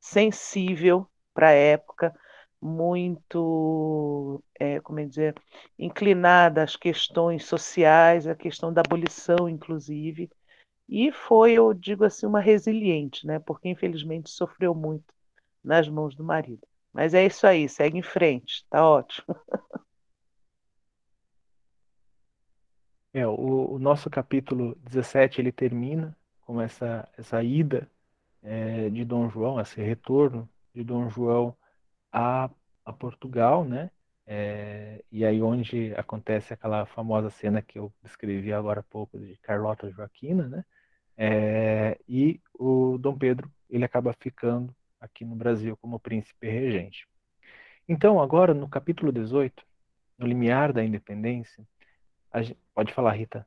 sensível para a época, muito, é, como é dizer, inclinada às questões sociais, à questão da abolição, inclusive, e foi, eu digo assim, uma resiliente, né? Porque infelizmente sofreu muito nas mãos do marido. Mas é isso aí, segue em frente, tá ótimo. É, o, o, nosso capítulo 17 ele termina com essa, essa ida é, de Dom João, esse retorno de Dom João a, a Portugal, né? É, e aí onde acontece aquela famosa cena que eu descrevi agora há pouco de Carlota Joaquina, né? É, e o Dom Pedro ele acaba ficando aqui no Brasil como príncipe regente. Então, agora no capítulo 18, no limiar da independência, gente... pode falar, Rita.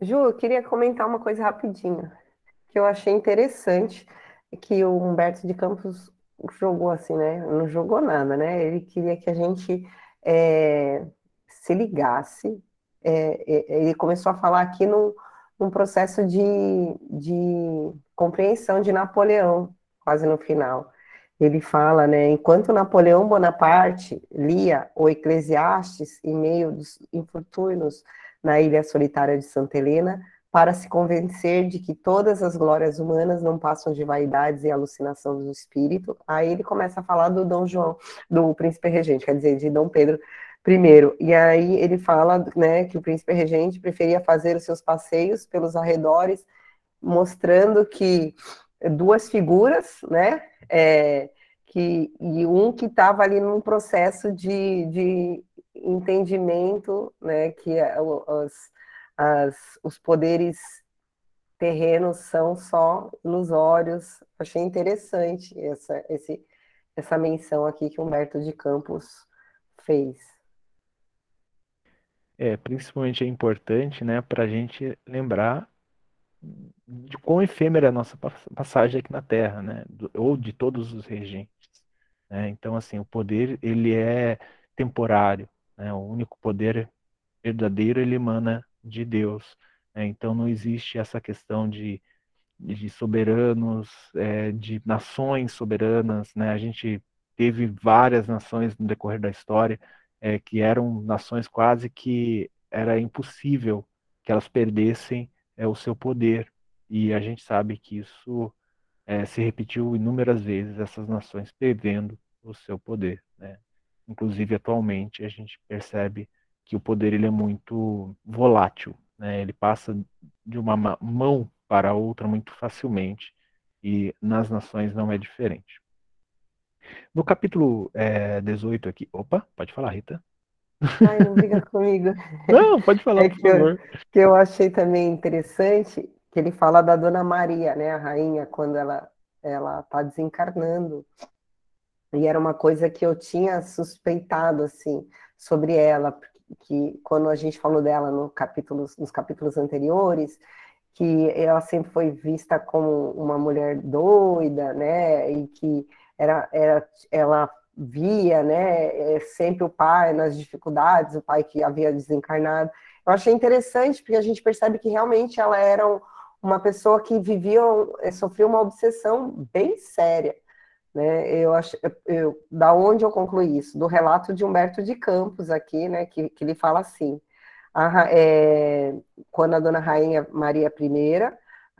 Ju, eu queria comentar uma coisa rapidinho, que eu achei interessante, que o Humberto de Campos jogou assim, né? Não jogou nada, né? Ele queria que a gente é, se ligasse. É, é, ele começou a falar aqui num, num processo de, de compreensão de Napoleão, quase no final. Ele fala, né? Enquanto Napoleão Bonaparte lia o Eclesiastes em meio dos infortúnios na ilha solitária de Santa Helena, para se convencer de que todas as glórias humanas não passam de vaidades e alucinação do espírito. Aí ele começa a falar do Dom João, do príncipe regente, quer dizer, de Dom Pedro I. E aí ele fala, né, que o príncipe regente preferia fazer os seus passeios pelos arredores, mostrando que duas figuras, né, é, que, e um que estava ali num processo de, de entendimento, né, que as as, os poderes terrenos são só ilusórios. Achei interessante essa, esse, essa menção aqui que Humberto de Campos fez. É, principalmente é importante, né, para a gente lembrar de quão efêmera é a nossa passagem aqui na Terra, né, ou de todos os regentes. Né? Então, assim, o poder ele é temporário, né? O único poder verdadeiro ele emana de Deus. Né? Então não existe essa questão de, de soberanos, é, de nações soberanas. Né? A gente teve várias nações no decorrer da história é, que eram nações quase que era impossível que elas perdessem é, o seu poder. E a gente sabe que isso é, se repetiu inúmeras vezes, essas nações perdendo o seu poder. Né? Inclusive, atualmente, a gente percebe que o poder ele é muito volátil, né? Ele passa de uma mão para outra muito facilmente e nas nações não é diferente. No capítulo é, 18 aqui, opa, pode falar, Rita. Ai, não briga comigo. Não, pode falar, é por favor. Eu, que eu achei também interessante que ele fala da Dona Maria, né, a rainha, quando ela ela está desencarnando. E era uma coisa que eu tinha suspeitado assim sobre ela, que quando a gente falou dela no capítulos, nos capítulos anteriores, que ela sempre foi vista como uma mulher doida, né, e que era, era ela via, né, é, sempre o pai nas dificuldades, o pai que havia desencarnado. Eu achei interessante porque a gente percebe que realmente ela era uma pessoa que vivia, é, sofria uma obsessão bem séria. Né? Eu acho, eu, da onde eu concluí isso? Do relato de Humberto de Campos aqui, né? Que, que ele fala assim: a, é, quando a Dona Rainha Maria I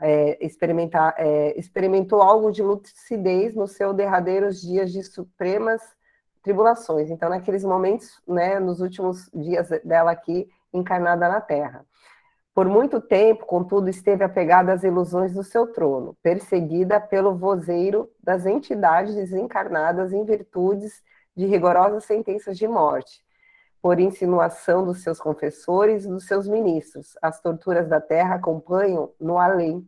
é, experimentar, é, experimentou algo de lucidez nos seus derradeiros dias de supremas tribulações. Então, naqueles momentos, né, nos últimos dias dela aqui encarnada na Terra. Por muito tempo, contudo, esteve apegada às ilusões do seu trono, perseguida pelo vozeiro das entidades desencarnadas em virtudes de rigorosas sentenças de morte, por insinuação dos seus confessores e dos seus ministros. As torturas da terra acompanham no além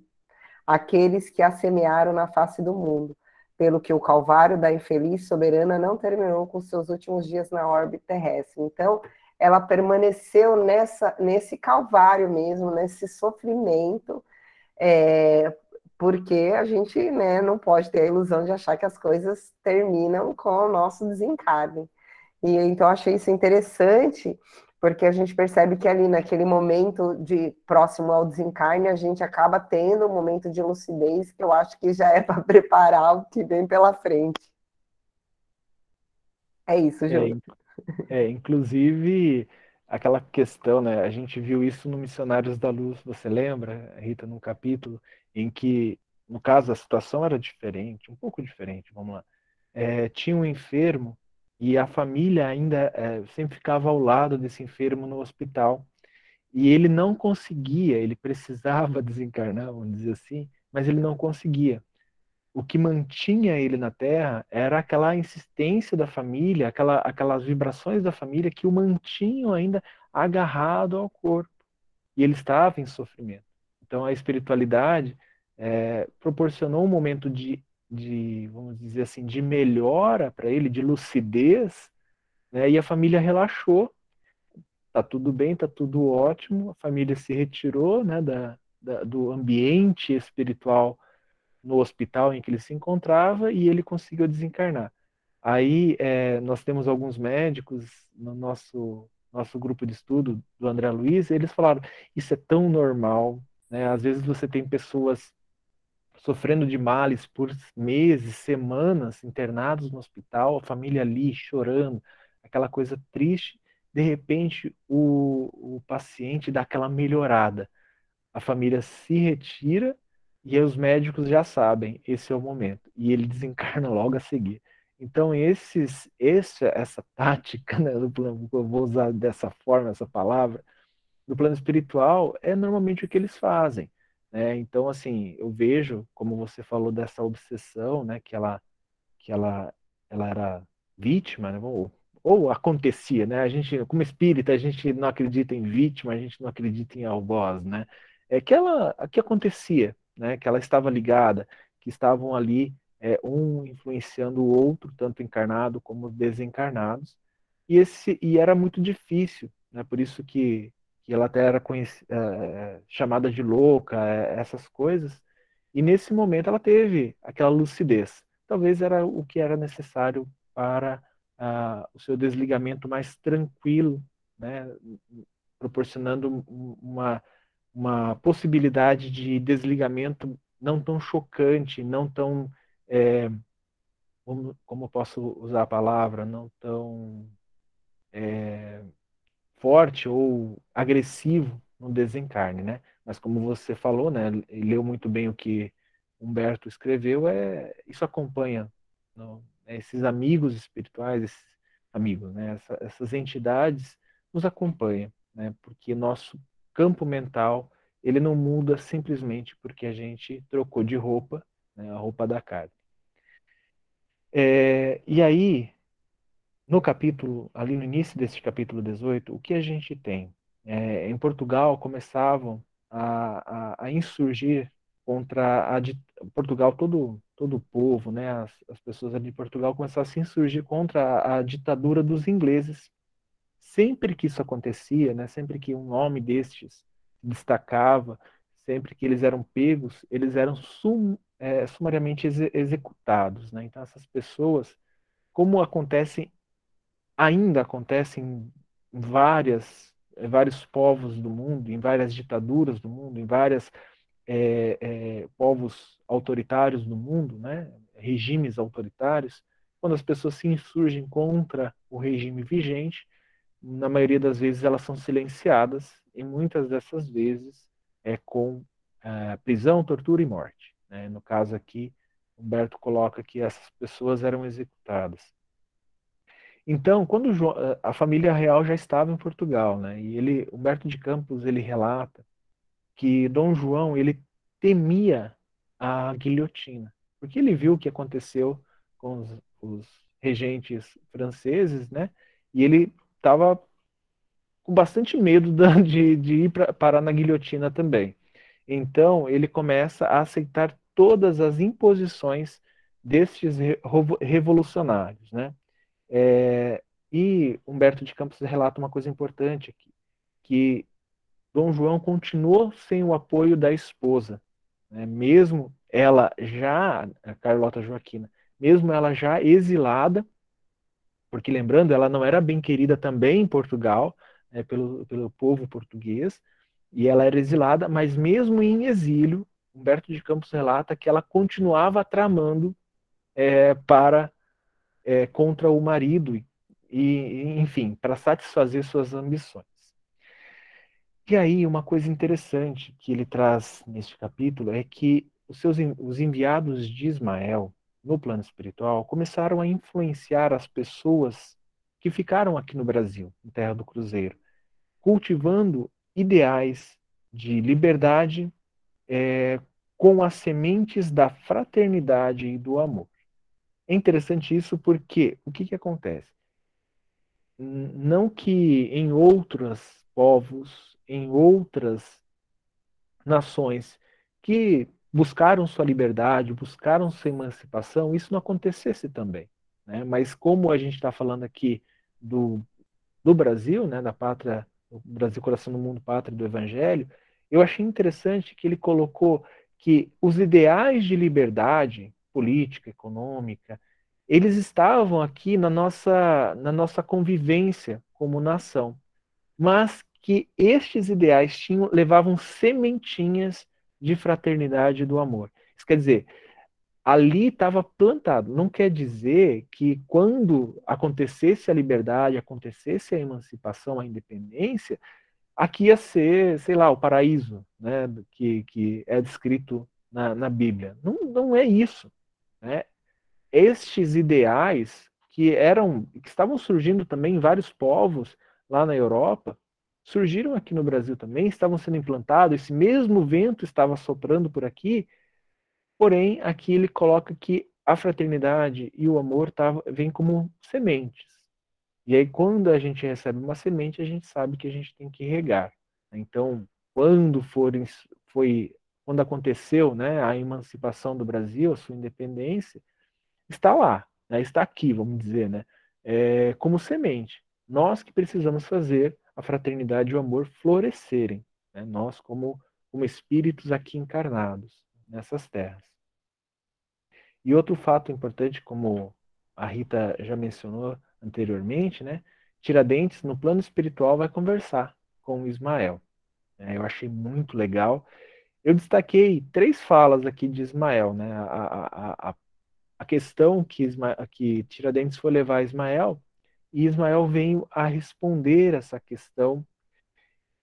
aqueles que a semearam na face do mundo, pelo que o calvário da infeliz soberana não terminou com seus últimos dias na órbita terrestre. Então, ela permaneceu nessa, nesse calvário mesmo, nesse sofrimento, é, porque a gente né, não pode ter a ilusão de achar que as coisas terminam com o nosso desencarne. E então achei isso interessante, porque a gente percebe que ali naquele momento de próximo ao desencarne, a gente acaba tendo um momento de lucidez que eu acho que já é para preparar o que vem pela frente. É isso, Júlio. É, é, inclusive, aquela questão, né? A gente viu isso no Missionários da Luz, você lembra, Rita, num capítulo em que, no caso, a situação era diferente, um pouco diferente, vamos lá. É, tinha um enfermo e a família ainda é, sempre ficava ao lado desse enfermo no hospital. E ele não conseguia, ele precisava desencarnar, vamos dizer assim, mas ele não conseguia o que mantinha ele na Terra era aquela insistência da família, aquela, aquelas vibrações da família que o mantinham ainda agarrado ao corpo. E ele estava em sofrimento. Então a espiritualidade é, proporcionou um momento de de, vamos dizer assim, de melhora para ele, de lucidez, né? E a família relaxou, tá tudo bem, tá tudo ótimo, a família se retirou, né, da, da do ambiente espiritual no hospital em que ele se encontrava e ele conseguiu desencarnar. Aí é, nós temos alguns médicos no nosso nosso grupo de estudo do André Luiz, eles falaram isso é tão normal, né? Às vezes você tem pessoas sofrendo de males por meses, semanas, internados no hospital, a família ali chorando, aquela coisa triste. De repente, o, o paciente dá aquela melhorada. A família se retira e os médicos já sabem, esse é o momento. E ele desencarna logo a seguir. Então, esses, esse, essa tática, né, do plano, eu vou usar dessa forma essa palavra, do plano espiritual, é normalmente o que eles fazem. Né? Então, assim, eu vejo, como você falou dessa obsessão, né, que ela, que ela, ela era vítima, né, ou, ou acontecia, né? A gente, como espírita, a gente não acredita em vítima, a gente não acredita em algoz, né? É que ela, que acontecia, né? Que ela estava ligada, que estavam ali é, um influenciando o outro, tanto encarnado como desencarnados, e esse e era muito difícil, né? Por isso que que ela até era é, é, chamada de louca, é, essas coisas. E nesse momento ela teve aquela lucidez. Talvez era o que era necessário para uh, o seu desligamento mais tranquilo, né? proporcionando uma, uma possibilidade de desligamento não tão chocante, não tão. É, como, como posso usar a palavra? Não tão. É, forte ou agressivo no desencarne, né? Mas como você falou, né, leu muito bem o que Humberto escreveu, é isso acompanha no, né, esses amigos espirituais, esses amigos, né, essa, essas entidades nos acompanham, né? Porque nosso campo mental ele não muda simplesmente porque a gente trocou de roupa, né, a roupa da carne. É, e aí no capítulo, ali no início desse capítulo 18, o que a gente tem? É, em Portugal começavam a, a, a insurgir contra a Portugal, todo, todo o povo, né, as, as pessoas ali de Portugal começaram a se insurgir contra a, a ditadura dos ingleses. Sempre que isso acontecia, né, sempre que um nome destes destacava, sempre que eles eram pegos, eles eram sum, é, sumariamente ex executados. Né? Então, essas pessoas, como acontece ainda acontece em várias, vários povos do mundo, em várias ditaduras do mundo, em vários é, é, povos autoritários do mundo, né, regimes autoritários, quando as pessoas se insurgem contra o regime vigente, na maioria das vezes elas são silenciadas e muitas dessas vezes é com é, prisão, tortura e morte. Né? No caso aqui, Humberto coloca que essas pessoas eram executadas. Então, quando eh, a família real já estava em Portugal, né? E ele, Humberto de Campos, ele relata que Dom João ele temia a guilhotina, porque ele viu o que aconteceu com os, os regentes franceses, né? E ele estava com bastante medo de, de ir para parar na guilhotina também. Então, ele começa a aceitar todas as imposições destes revolucionários, né? É, e Humberto de Campos relata uma coisa importante aqui, que Dom João continuou sem o apoio da esposa, né? mesmo ela já, Carlota Joaquina, mesmo ela já exilada, porque lembrando, ela não era bem querida também em Portugal, né, pelo, pelo povo português, e ela era exilada, mas mesmo em exílio, Humberto de Campos relata que ela continuava tramando é, para é, contra o marido e, enfim, para satisfazer suas ambições. E aí, uma coisa interessante que ele traz neste capítulo é que os seus os enviados de Ismael no plano espiritual começaram a influenciar as pessoas que ficaram aqui no Brasil, em Terra do Cruzeiro, cultivando ideais de liberdade é, com as sementes da fraternidade e do amor. É interessante isso porque o que, que acontece? Não que em outros povos, em outras nações que buscaram sua liberdade, buscaram sua emancipação, isso não acontecesse também. Né? Mas como a gente está falando aqui do, do Brasil, né, da pátria, Brasil coração do mundo, pátria do Evangelho, eu achei interessante que ele colocou que os ideais de liberdade política, econômica, eles estavam aqui na nossa, na nossa convivência como nação, mas que estes ideais tinham, levavam sementinhas de fraternidade e do amor. Isso quer dizer, ali estava plantado. Não quer dizer que quando acontecesse a liberdade, acontecesse a emancipação, a independência, aqui ia ser, sei lá, o paraíso, né, que, que é descrito na, na Bíblia. Não, não é isso. Né? Estes ideais que eram, que estavam surgindo também em vários povos lá na Europa, surgiram aqui no Brasil também, estavam sendo implantados, esse mesmo vento estava soprando por aqui, porém aqui ele coloca que a fraternidade e o amor tava, vêm como sementes. E aí quando a gente recebe uma semente, a gente sabe que a gente tem que regar. Então, quando for, foi, quando aconteceu né, a emancipação do Brasil, a sua independência, está lá, né, está aqui, vamos dizer, né, é, como semente. Nós que precisamos fazer a fraternidade e o amor florescerem, né? nós como, como espíritos aqui encarnados nessas terras. E outro fato importante, como a Rita já mencionou anteriormente, né? Tiradentes, no plano espiritual, vai conversar com Ismael. É, eu achei muito legal. Eu destaquei três falas aqui de Ismael, né? A, a, a, a questão que, Isma, que Tiradentes foi levar a Ismael e Ismael veio a responder essa questão.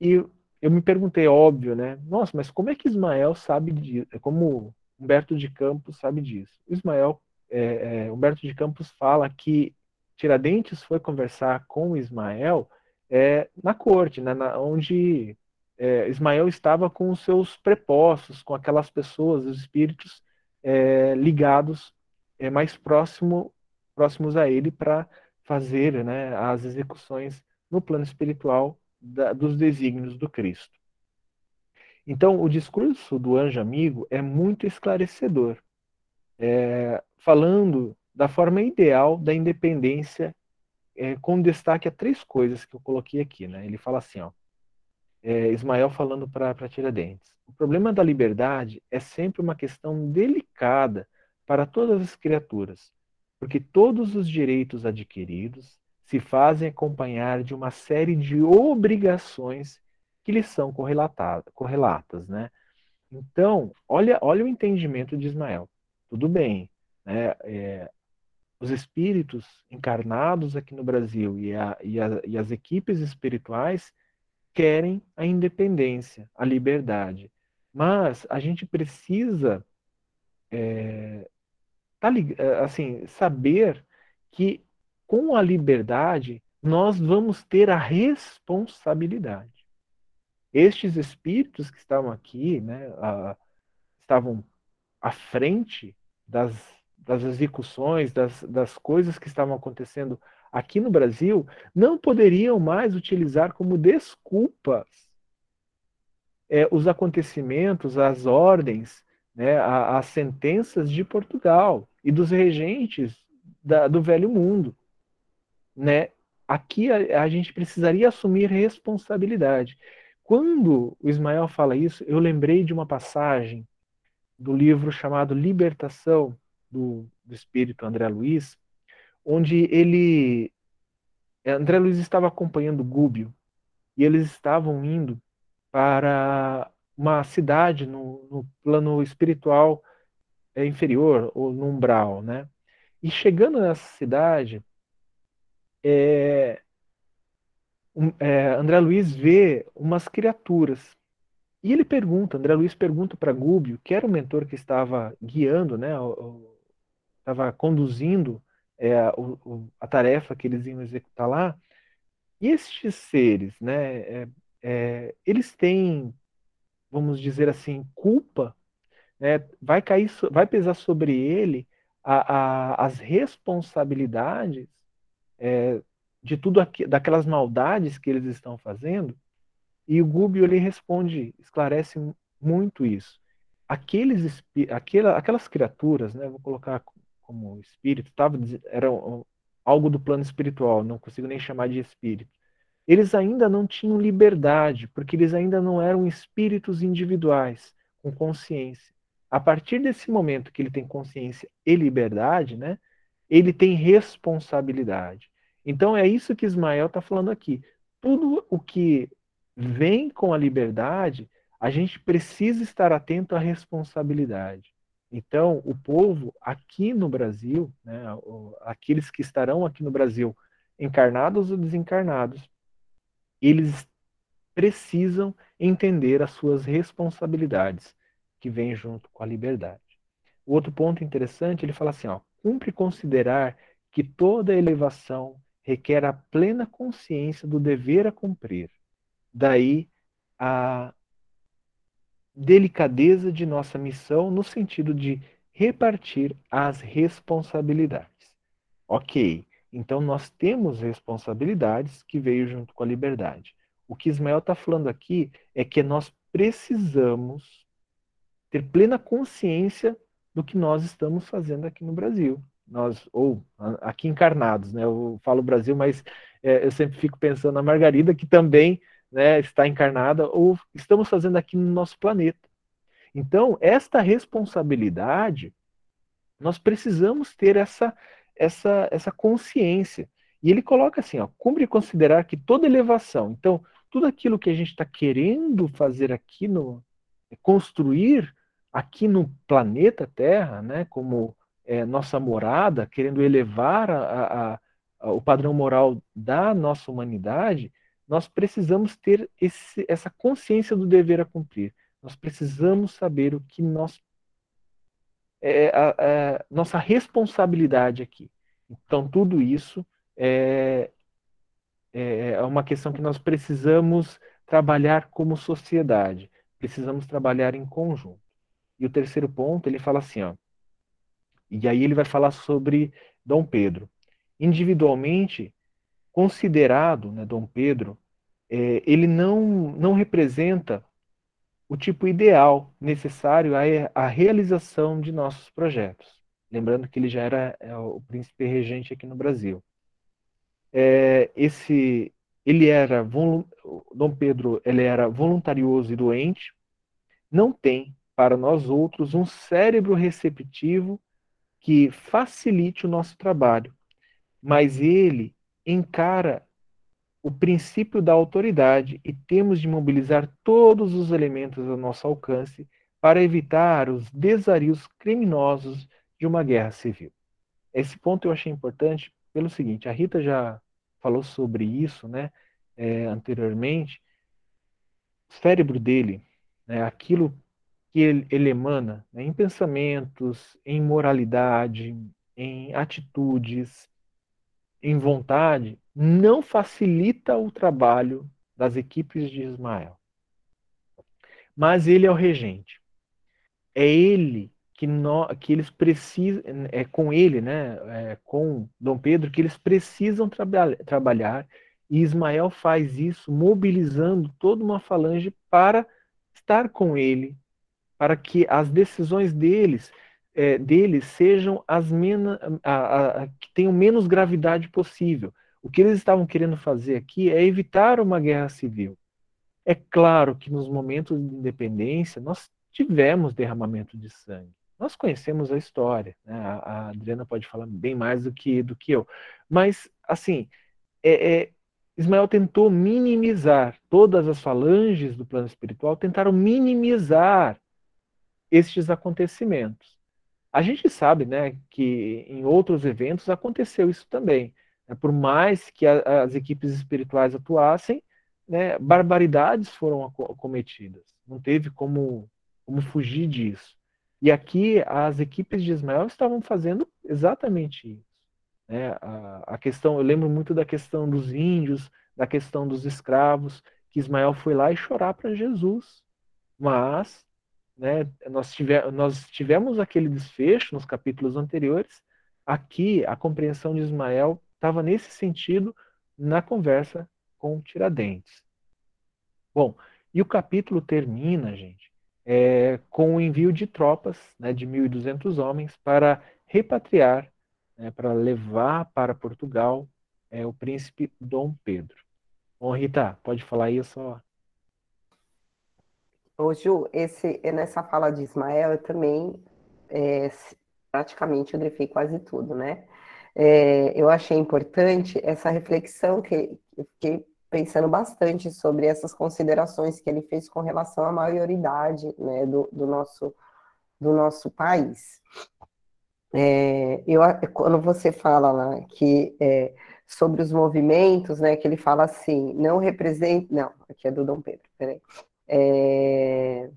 E eu me perguntei, óbvio, né? Nossa, mas como é que Ismael sabe disso? Como Humberto de Campos sabe disso? Ismael, é, é, Humberto de Campos fala que Tiradentes foi conversar com Ismael é, na corte, né, na, onde é, Ismael estava com os seus prepostos, com aquelas pessoas, os espíritos é, ligados é, mais próximo, próximos a ele para fazer né, as execuções no plano espiritual da, dos desígnios do Cristo. Então, o discurso do anjo amigo é muito esclarecedor, é, falando da forma ideal da independência, é, com destaque a três coisas que eu coloquei aqui. Né? Ele fala assim, ó, é, Ismael falando para Tiradentes: o problema da liberdade é sempre uma questão delicada para todas as criaturas, porque todos os direitos adquiridos se fazem acompanhar de uma série de obrigações que lhes são correlatas, né? Então, olha, olha o entendimento de Ismael. Tudo bem, né? É, os espíritos encarnados aqui no Brasil e, a, e, a, e as equipes espirituais querem a independência, a liberdade. Mas a gente precisa é, tá, eh, assim, saber que com a liberdade nós vamos ter a responsabilidade. Estes espíritos que estavam aqui, né, a, estavam à frente das, das execuções, das, das coisas que estavam acontecendo aqui no Brasil, não poderiam mais utilizar como desculpas é, os acontecimentos, as ordens, né, as sentenças de Portugal e dos regentes da, do velho mundo. Né? Aqui a, a gente precisaria assumir responsabilidade. Quando o Ismael fala isso, eu lembrei de uma passagem do livro chamado Libertação, do, do espírito André Luiz, onde ele. André Luiz estava acompanhando Gúbio e eles estavam indo para uma cidade no, no plano espiritual é, inferior, ou no umbral, né? E chegando nessa cidade, é, um, é, André Luiz vê umas criaturas. E ele pergunta, André Luiz pergunta para Gúbio, que era o mentor que estava guiando, né, estava conduzindo é, o, o, a tarefa que eles iam executar lá, e estes seres, né, é, é, eles têm vamos dizer assim, culpa, né, vai cair, vai pesar sobre ele a, a, as responsabilidades é, de tudo aqui, daquelas maldades que eles estão fazendo. E o Gubbio ele responde, esclarece muito isso. aqueles aquela, aquelas criaturas, né, vou colocar como espírito, tava, eram algo do plano espiritual, não consigo nem chamar de espírito. Eles ainda não tinham liberdade, porque eles ainda não eram espíritos individuais com consciência. A partir desse momento que ele tem consciência e liberdade, né, ele tem responsabilidade. Então é isso que Ismael está falando aqui. Tudo o que vem com a liberdade, a gente precisa estar atento à responsabilidade. Então, o povo aqui no Brasil, né, aqueles que estarão aqui no Brasil, encarnados ou desencarnados, eles precisam entender as suas responsabilidades que vêm junto com a liberdade. O outro ponto interessante, ele fala assim, ó, cumpre considerar que toda elevação requer a plena consciência do dever a cumprir. Daí a delicadeza de nossa missão no sentido de repartir as responsabilidades. Ok, então nós temos responsabilidades que veio junto com a liberdade. O que Ismael está falando aqui é que nós precisamos ter plena consciência do que nós estamos fazendo aqui no Brasil. Nós, ou aqui encarnados, né? Eu falo Brasil, mas é, eu sempre fico pensando na Margarida, que também né, está encarnada, ou estamos fazendo aqui no nosso planeta. Então, esta responsabilidade, nós precisamos ter essa, essa, essa consciência. E ele coloca assim, ó, cumpre considerar que toda elevação, então, tudo aquilo que a gente está querendo fazer aqui no, construir aqui no planeta Terra, né, como é, nossa morada, querendo elevar a, a, a, o padrão moral da nossa humanidade, nós precisamos ter esse, essa consciência do dever a cumprir. Nós precisamos saber o que nós. É, é, é, nossa responsabilidade aqui. Então, tudo isso é, é, é uma questão que nós precisamos trabalhar como sociedade, precisamos trabalhar em conjunto. E o terceiro ponto, ele fala assim, ó, e aí ele vai falar sobre Dom Pedro. Individualmente, considerado, né, Dom Pedro, é, ele não, não representa o tipo ideal necessário à, à realização de nossos projetos. Lembrando que ele já era é, o príncipe regente aqui no Brasil. É, esse, ele era Dom Pedro, ele era voluntarioso e doente. Não tem para nós outros um cérebro receptivo que facilite o nosso trabalho, mas ele encara o princípio da autoridade e temos de mobilizar todos os elementos ao nosso alcance para evitar os desarios criminosos de uma guerra civil. Esse ponto eu achei importante pelo seguinte: a Rita já falou sobre isso, né, é, anteriormente. O cérebro dele, né, aquilo que ele, ele emana né, em pensamentos, em moralidade, em atitudes, em vontade, não facilita o trabalho das equipes de Ismael. Mas ele é o regente. É ele que, no, que eles precisam, é com ele, né, é com Dom Pedro, que eles precisam traba trabalhar, e Ismael faz isso mobilizando toda uma falange para estar com ele, para que as decisões deles é, deles sejam as menos, que tenham menos gravidade possível. O que eles estavam querendo fazer aqui é evitar uma guerra civil. É claro que nos momentos de independência nós tivemos derramamento de sangue. Nós conhecemos a história. Né? A, a, Adriana pode falar bem mais do que, do que eu. Mas, assim, é, é, Ismael tentou minimizar, todas as falanges do plano espiritual tentaram minimizar estes acontecimentos. A gente sabe né, que em outros eventos aconteceu isso também. Né? Por mais que a, as equipes espirituais atuassem, né, barbaridades foram cometidas. Não teve como, como fugir disso. E aqui as equipes de Ismael estavam fazendo exatamente isso. Né? A, a questão, eu lembro muito da questão dos índios, da questão dos escravos, que Ismael foi lá e chorar para Jesus. Mas né, nós, tive, nós tivemos aquele desfecho nos capítulos anteriores. Aqui, a compreensão de Ismael estava nesse sentido na conversa com Tiradentes. Bom, e o capítulo termina, gente, é, com o envio de tropas né, de 1.200 homens para repatriar, né, para levar para Portugal é, o príncipe Dom Pedro. Bom, Rita, pode falar aí só. Ô, Ju, esse, nessa fala de Ismael, eu também é, praticamente eu grifei quase tudo, né? É, eu achei importante essa reflexão que eu fiquei pensando bastante sobre essas considerações que ele fez com relação à maioridade né, do, do, nosso, do nosso país. É, eu, quando você fala lá que é, sobre os movimentos, né, que ele fala assim, não representa, não, aqui é do Dom Pedro, peraí, é,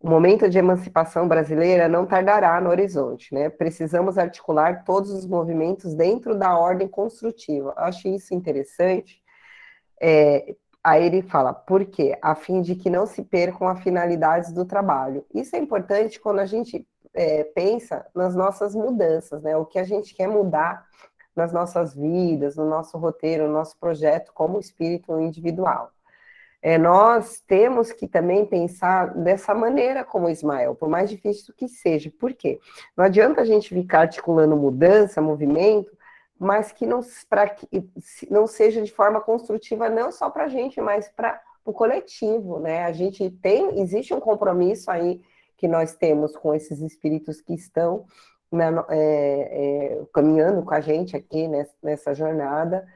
o momento de emancipação brasileira não tardará no horizonte, né? Precisamos articular todos os movimentos dentro da ordem construtiva. Eu achei isso interessante. É, aí ele fala, por quê? A fim de que não se percam as finalidades do trabalho. Isso é importante quando a gente é, pensa nas nossas mudanças, né? O que a gente quer mudar nas nossas vidas, no nosso roteiro, no nosso projeto como espírito individual é, nós temos que também pensar dessa maneira como Ismael, por mais difícil que seja. Por quê? Não adianta a gente ficar articulando mudança, movimento, mas que não, pra, que não seja de forma construtiva não só para a gente, mas para o coletivo, né? A gente tem, existe um compromisso aí que nós temos com esses espíritos que estão né, é, é, caminhando com a gente aqui nessa, nessa jornada,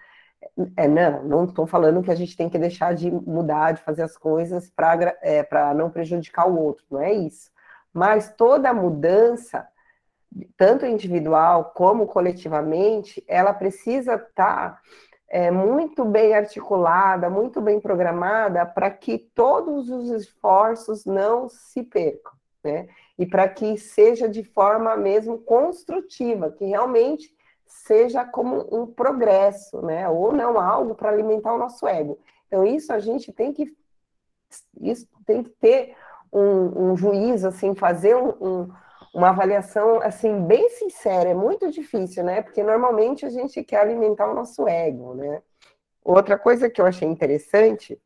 é, não, não estou falando que a gente tem que deixar de mudar, de fazer as coisas para é, não prejudicar o outro, não é isso. Mas toda mudança, tanto individual como coletivamente, ela precisa estar tá, é, muito bem articulada, muito bem programada, para que todos os esforços não se percam, né? E para que seja de forma mesmo construtiva, que realmente seja como um progresso, né? Ou não algo para alimentar o nosso ego. Então, isso a gente tem que isso tem que ter um, um juízo, assim, fazer um, um, uma avaliação assim bem sincera. É muito difícil, né? Porque normalmente a gente quer alimentar o nosso ego, né? Outra coisa que eu achei interessante,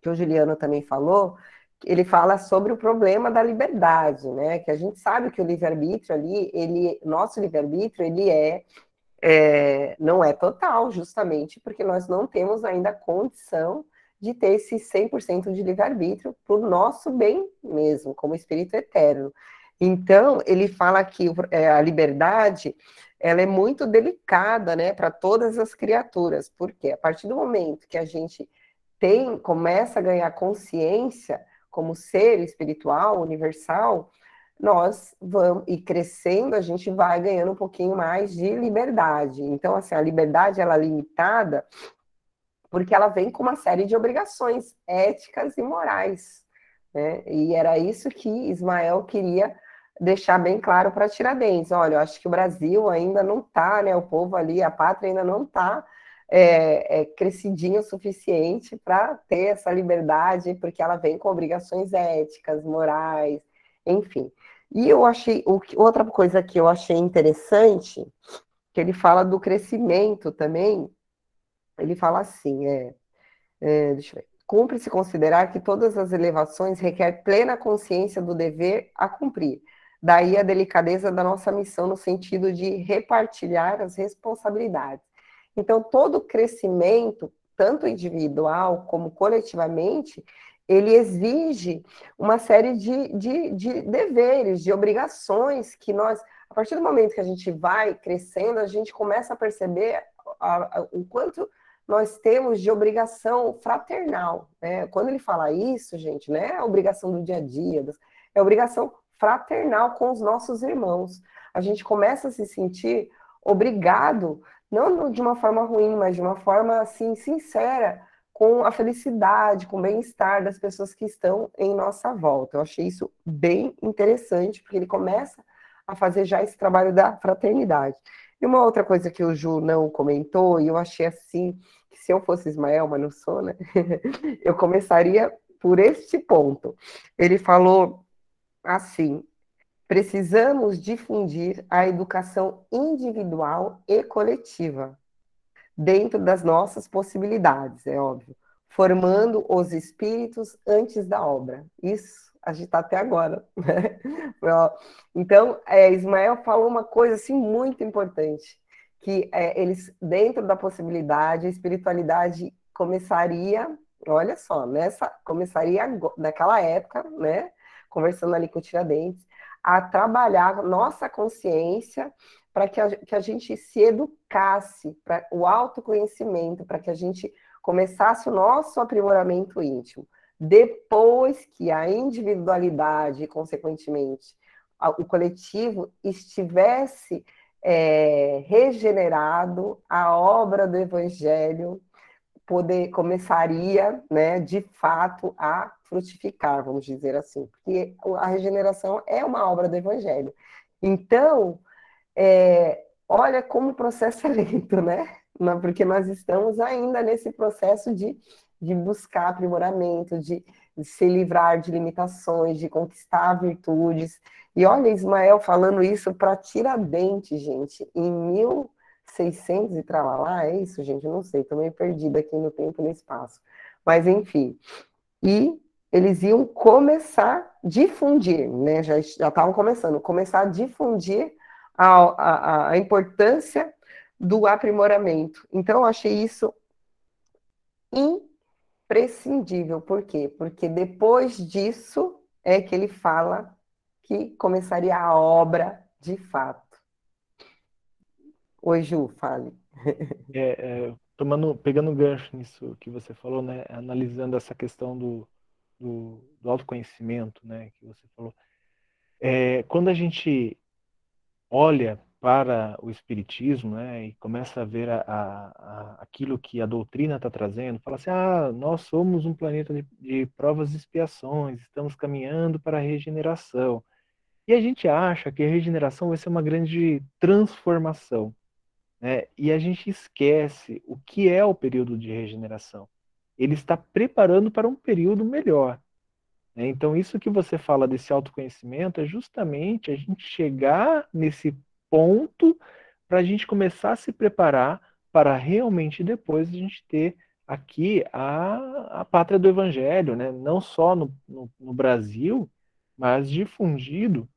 que o Juliano também falou, ele fala sobre o problema da liberdade, né? Que a gente sabe que o livre-arbítrio ali, ele, nosso livre-arbítrio, ele é é, não é total, justamente porque nós não temos ainda condição de ter esse 100% de livre-arbítrio para o nosso bem mesmo, como espírito eterno. Então, ele fala que é, a liberdade ela é muito delicada né, para todas as criaturas, porque a partir do momento que a gente tem, começa a ganhar consciência como ser espiritual, universal, nós vamos, e crescendo, a gente vai ganhando um pouquinho mais de liberdade. Então, assim, a liberdade, ela é limitada porque ela vem com uma série de obrigações éticas e morais, né? E era isso que Ismael queria deixar bem claro para Tiradentes. Olha, eu acho que o Brasil ainda não está, né? O povo ali, a pátria ainda não está é, é, crescidinho o suficiente para ter essa liberdade, porque ela vem com obrigações éticas, morais, enfim. E eu achei, outra coisa que eu achei interessante, que ele fala do crescimento também, ele fala assim, é, é deixa eu ver, cumpre-se considerar que todas as elevações requer plena consciência do dever a cumprir. Daí a delicadeza da nossa missão no sentido de repartilhar as responsabilidades. Então, todo crescimento, tanto individual como coletivamente, ele exige uma série de, de, de, deveres, de obrigações que nós, a partir do momento que a gente vai crescendo, a gente começa a perceber a, a, o quanto nós temos de obrigação fraternal. Né? Quando ele fala isso, gente, não é a obrigação do dia a dia, é a obrigação fraternal com os nossos irmãos. A gente começa a se sentir obrigado, não de uma forma ruim, mas de uma forma assim sincera, com a felicidade, com o bem-estar das pessoas que estão em nossa volta. Eu achei isso bem interessante, porque ele começa a fazer já esse trabalho da fraternidade. E uma outra coisa que o Ju não comentou, e eu achei assim, que se eu fosse Ismael, mas não sou, né? eu começaria por este ponto. Ele falou assim: precisamos difundir a educação individual e coletiva dentro das nossas possibilidades, é óbvio, formando os espíritos antes da obra. Isso a gente está até agora. Né? Então, é, Ismael falou uma coisa assim muito importante, que é, eles, dentro da possibilidade, a espiritualidade começaria, olha só, nessa, começaria naquela época, né, conversando ali com o Tiradentes, a trabalhar nossa consciência para que, que a gente se educasse, para o autoconhecimento, para que a gente começasse o nosso aprimoramento íntimo. Depois que a individualidade, consequentemente, o coletivo estivesse é, regenerado, a obra do Evangelho poder começaria, né, de fato, a frutificar, vamos dizer assim, porque a regeneração é uma obra do Evangelho. Então, é, olha como o processo é lento, né? Porque nós estamos ainda nesse processo de, de buscar aprimoramento, de, se livrar de limitações, de conquistar virtudes. E olha Ismael falando isso para Tiradentes, gente, em 1600 e tralalá, é isso, gente? Não sei, estou meio perdida aqui no tempo e no espaço. Mas, enfim. E eles iam começar a difundir, né? Já estavam começando, começar a difundir a, a, a importância do aprimoramento. Então, eu achei isso imprescindível. Por quê? Porque depois disso é que ele fala que começaria a obra de fato. Oi, Ju, fale. É, é, tomando, pegando o gancho nisso que você falou, né, analisando essa questão do, do, do autoconhecimento, né, que você falou, é, quando a gente olha para o espiritismo, né, e começa a ver a, a, a aquilo que a doutrina está trazendo, fala assim, ah, nós somos um planeta de, de provas e expiações, estamos caminhando para a regeneração. E a gente acha que a regeneração vai ser uma grande transformação. Né? E a gente esquece o que é o período de regeneração. Ele está preparando para um período melhor. Né? Então, isso que você fala desse autoconhecimento é justamente a gente chegar nesse ponto para a gente começar a se preparar para realmente depois a gente ter aqui a, a pátria do evangelho, né? não só no, no, no Brasil, mas difundido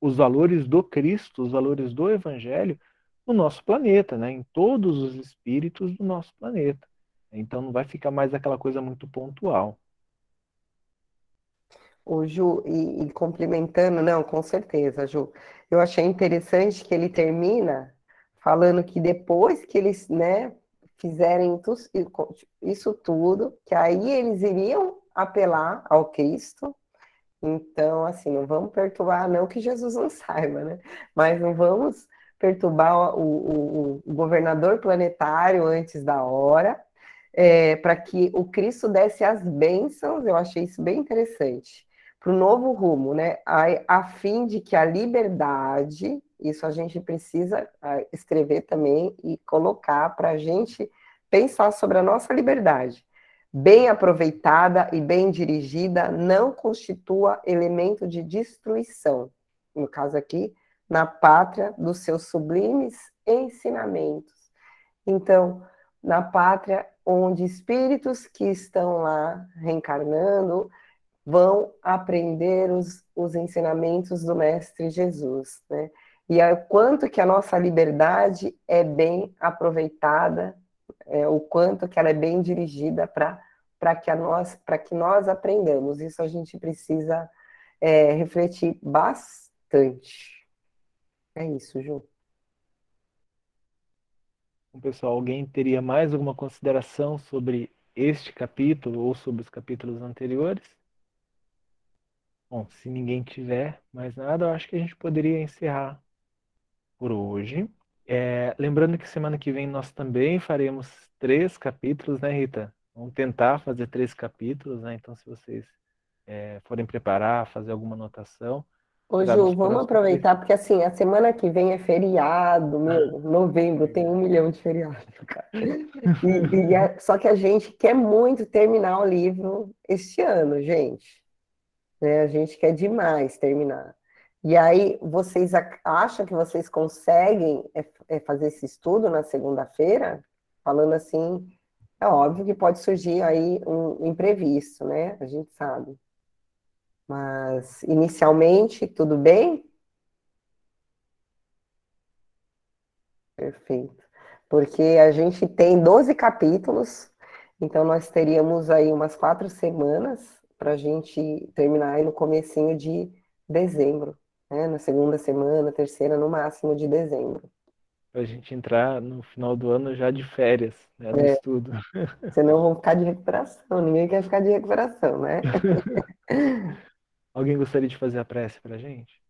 os valores do Cristo, os valores do Evangelho no nosso planeta, né? em todos os espíritos do nosso planeta. Então não vai ficar mais aquela coisa muito pontual. O Ju, e, e complementando, não, com certeza, Ju. Eu achei interessante que ele termina falando que depois que eles, né, fizerem isso tudo, que aí eles iriam apelar ao Cristo, então, assim, não vamos perturbar, não que Jesus não saiba, né? Mas não vamos perturbar o, o, o governador planetário antes da hora, é, para que o Cristo desse as bênçãos, eu achei isso bem interessante, para o novo rumo, né? A, a fim de que a liberdade, isso a gente precisa escrever também e colocar para a gente pensar sobre a nossa liberdade bem aproveitada e bem dirigida, não constitua elemento de destruição. No caso aqui, na pátria dos seus sublimes ensinamentos. Então, na pátria onde espíritos que estão lá reencarnando vão aprender os, os ensinamentos do Mestre Jesus, né? E é o quanto que a nossa liberdade é bem aproveitada é, o quanto que ela é bem dirigida para que, nós, que nós aprendamos. Isso a gente precisa é, refletir bastante. É isso, Ju. Pessoal, alguém teria mais alguma consideração sobre este capítulo ou sobre os capítulos anteriores? Bom, se ninguém tiver mais nada, eu acho que a gente poderia encerrar por hoje. É, lembrando que semana que vem nós também faremos três capítulos, né, Rita? Vamos tentar fazer três capítulos, né? Então, se vocês é, forem preparar, fazer alguma anotação. Ô, Ju, vamos aproveitar, porque assim, a semana que vem é feriado, meu, novembro tem um milhão de feriados, cara. E, e é, só que a gente quer muito terminar o livro este ano, gente. Né? A gente quer demais terminar. E aí, vocês acham que vocês conseguem é, é, fazer esse estudo na segunda-feira? Falando assim, É óbvio que pode surgir aí um imprevisto, né? A gente sabe. Mas, inicialmente, tudo bem? Perfeito. Porque a gente tem 12 capítulos, então nós teríamos aí umas quatro semanas para a gente terminar aí no comecinho de dezembro, né? Na segunda semana, terceira, no máximo de dezembro. Para a gente entrar no final do ano já de férias, né, no É. estudo. Senão vão ficar de recuperação, ninguém quer ficar de recuperação, né? Alguém gostaria de fazer a prece para a gente?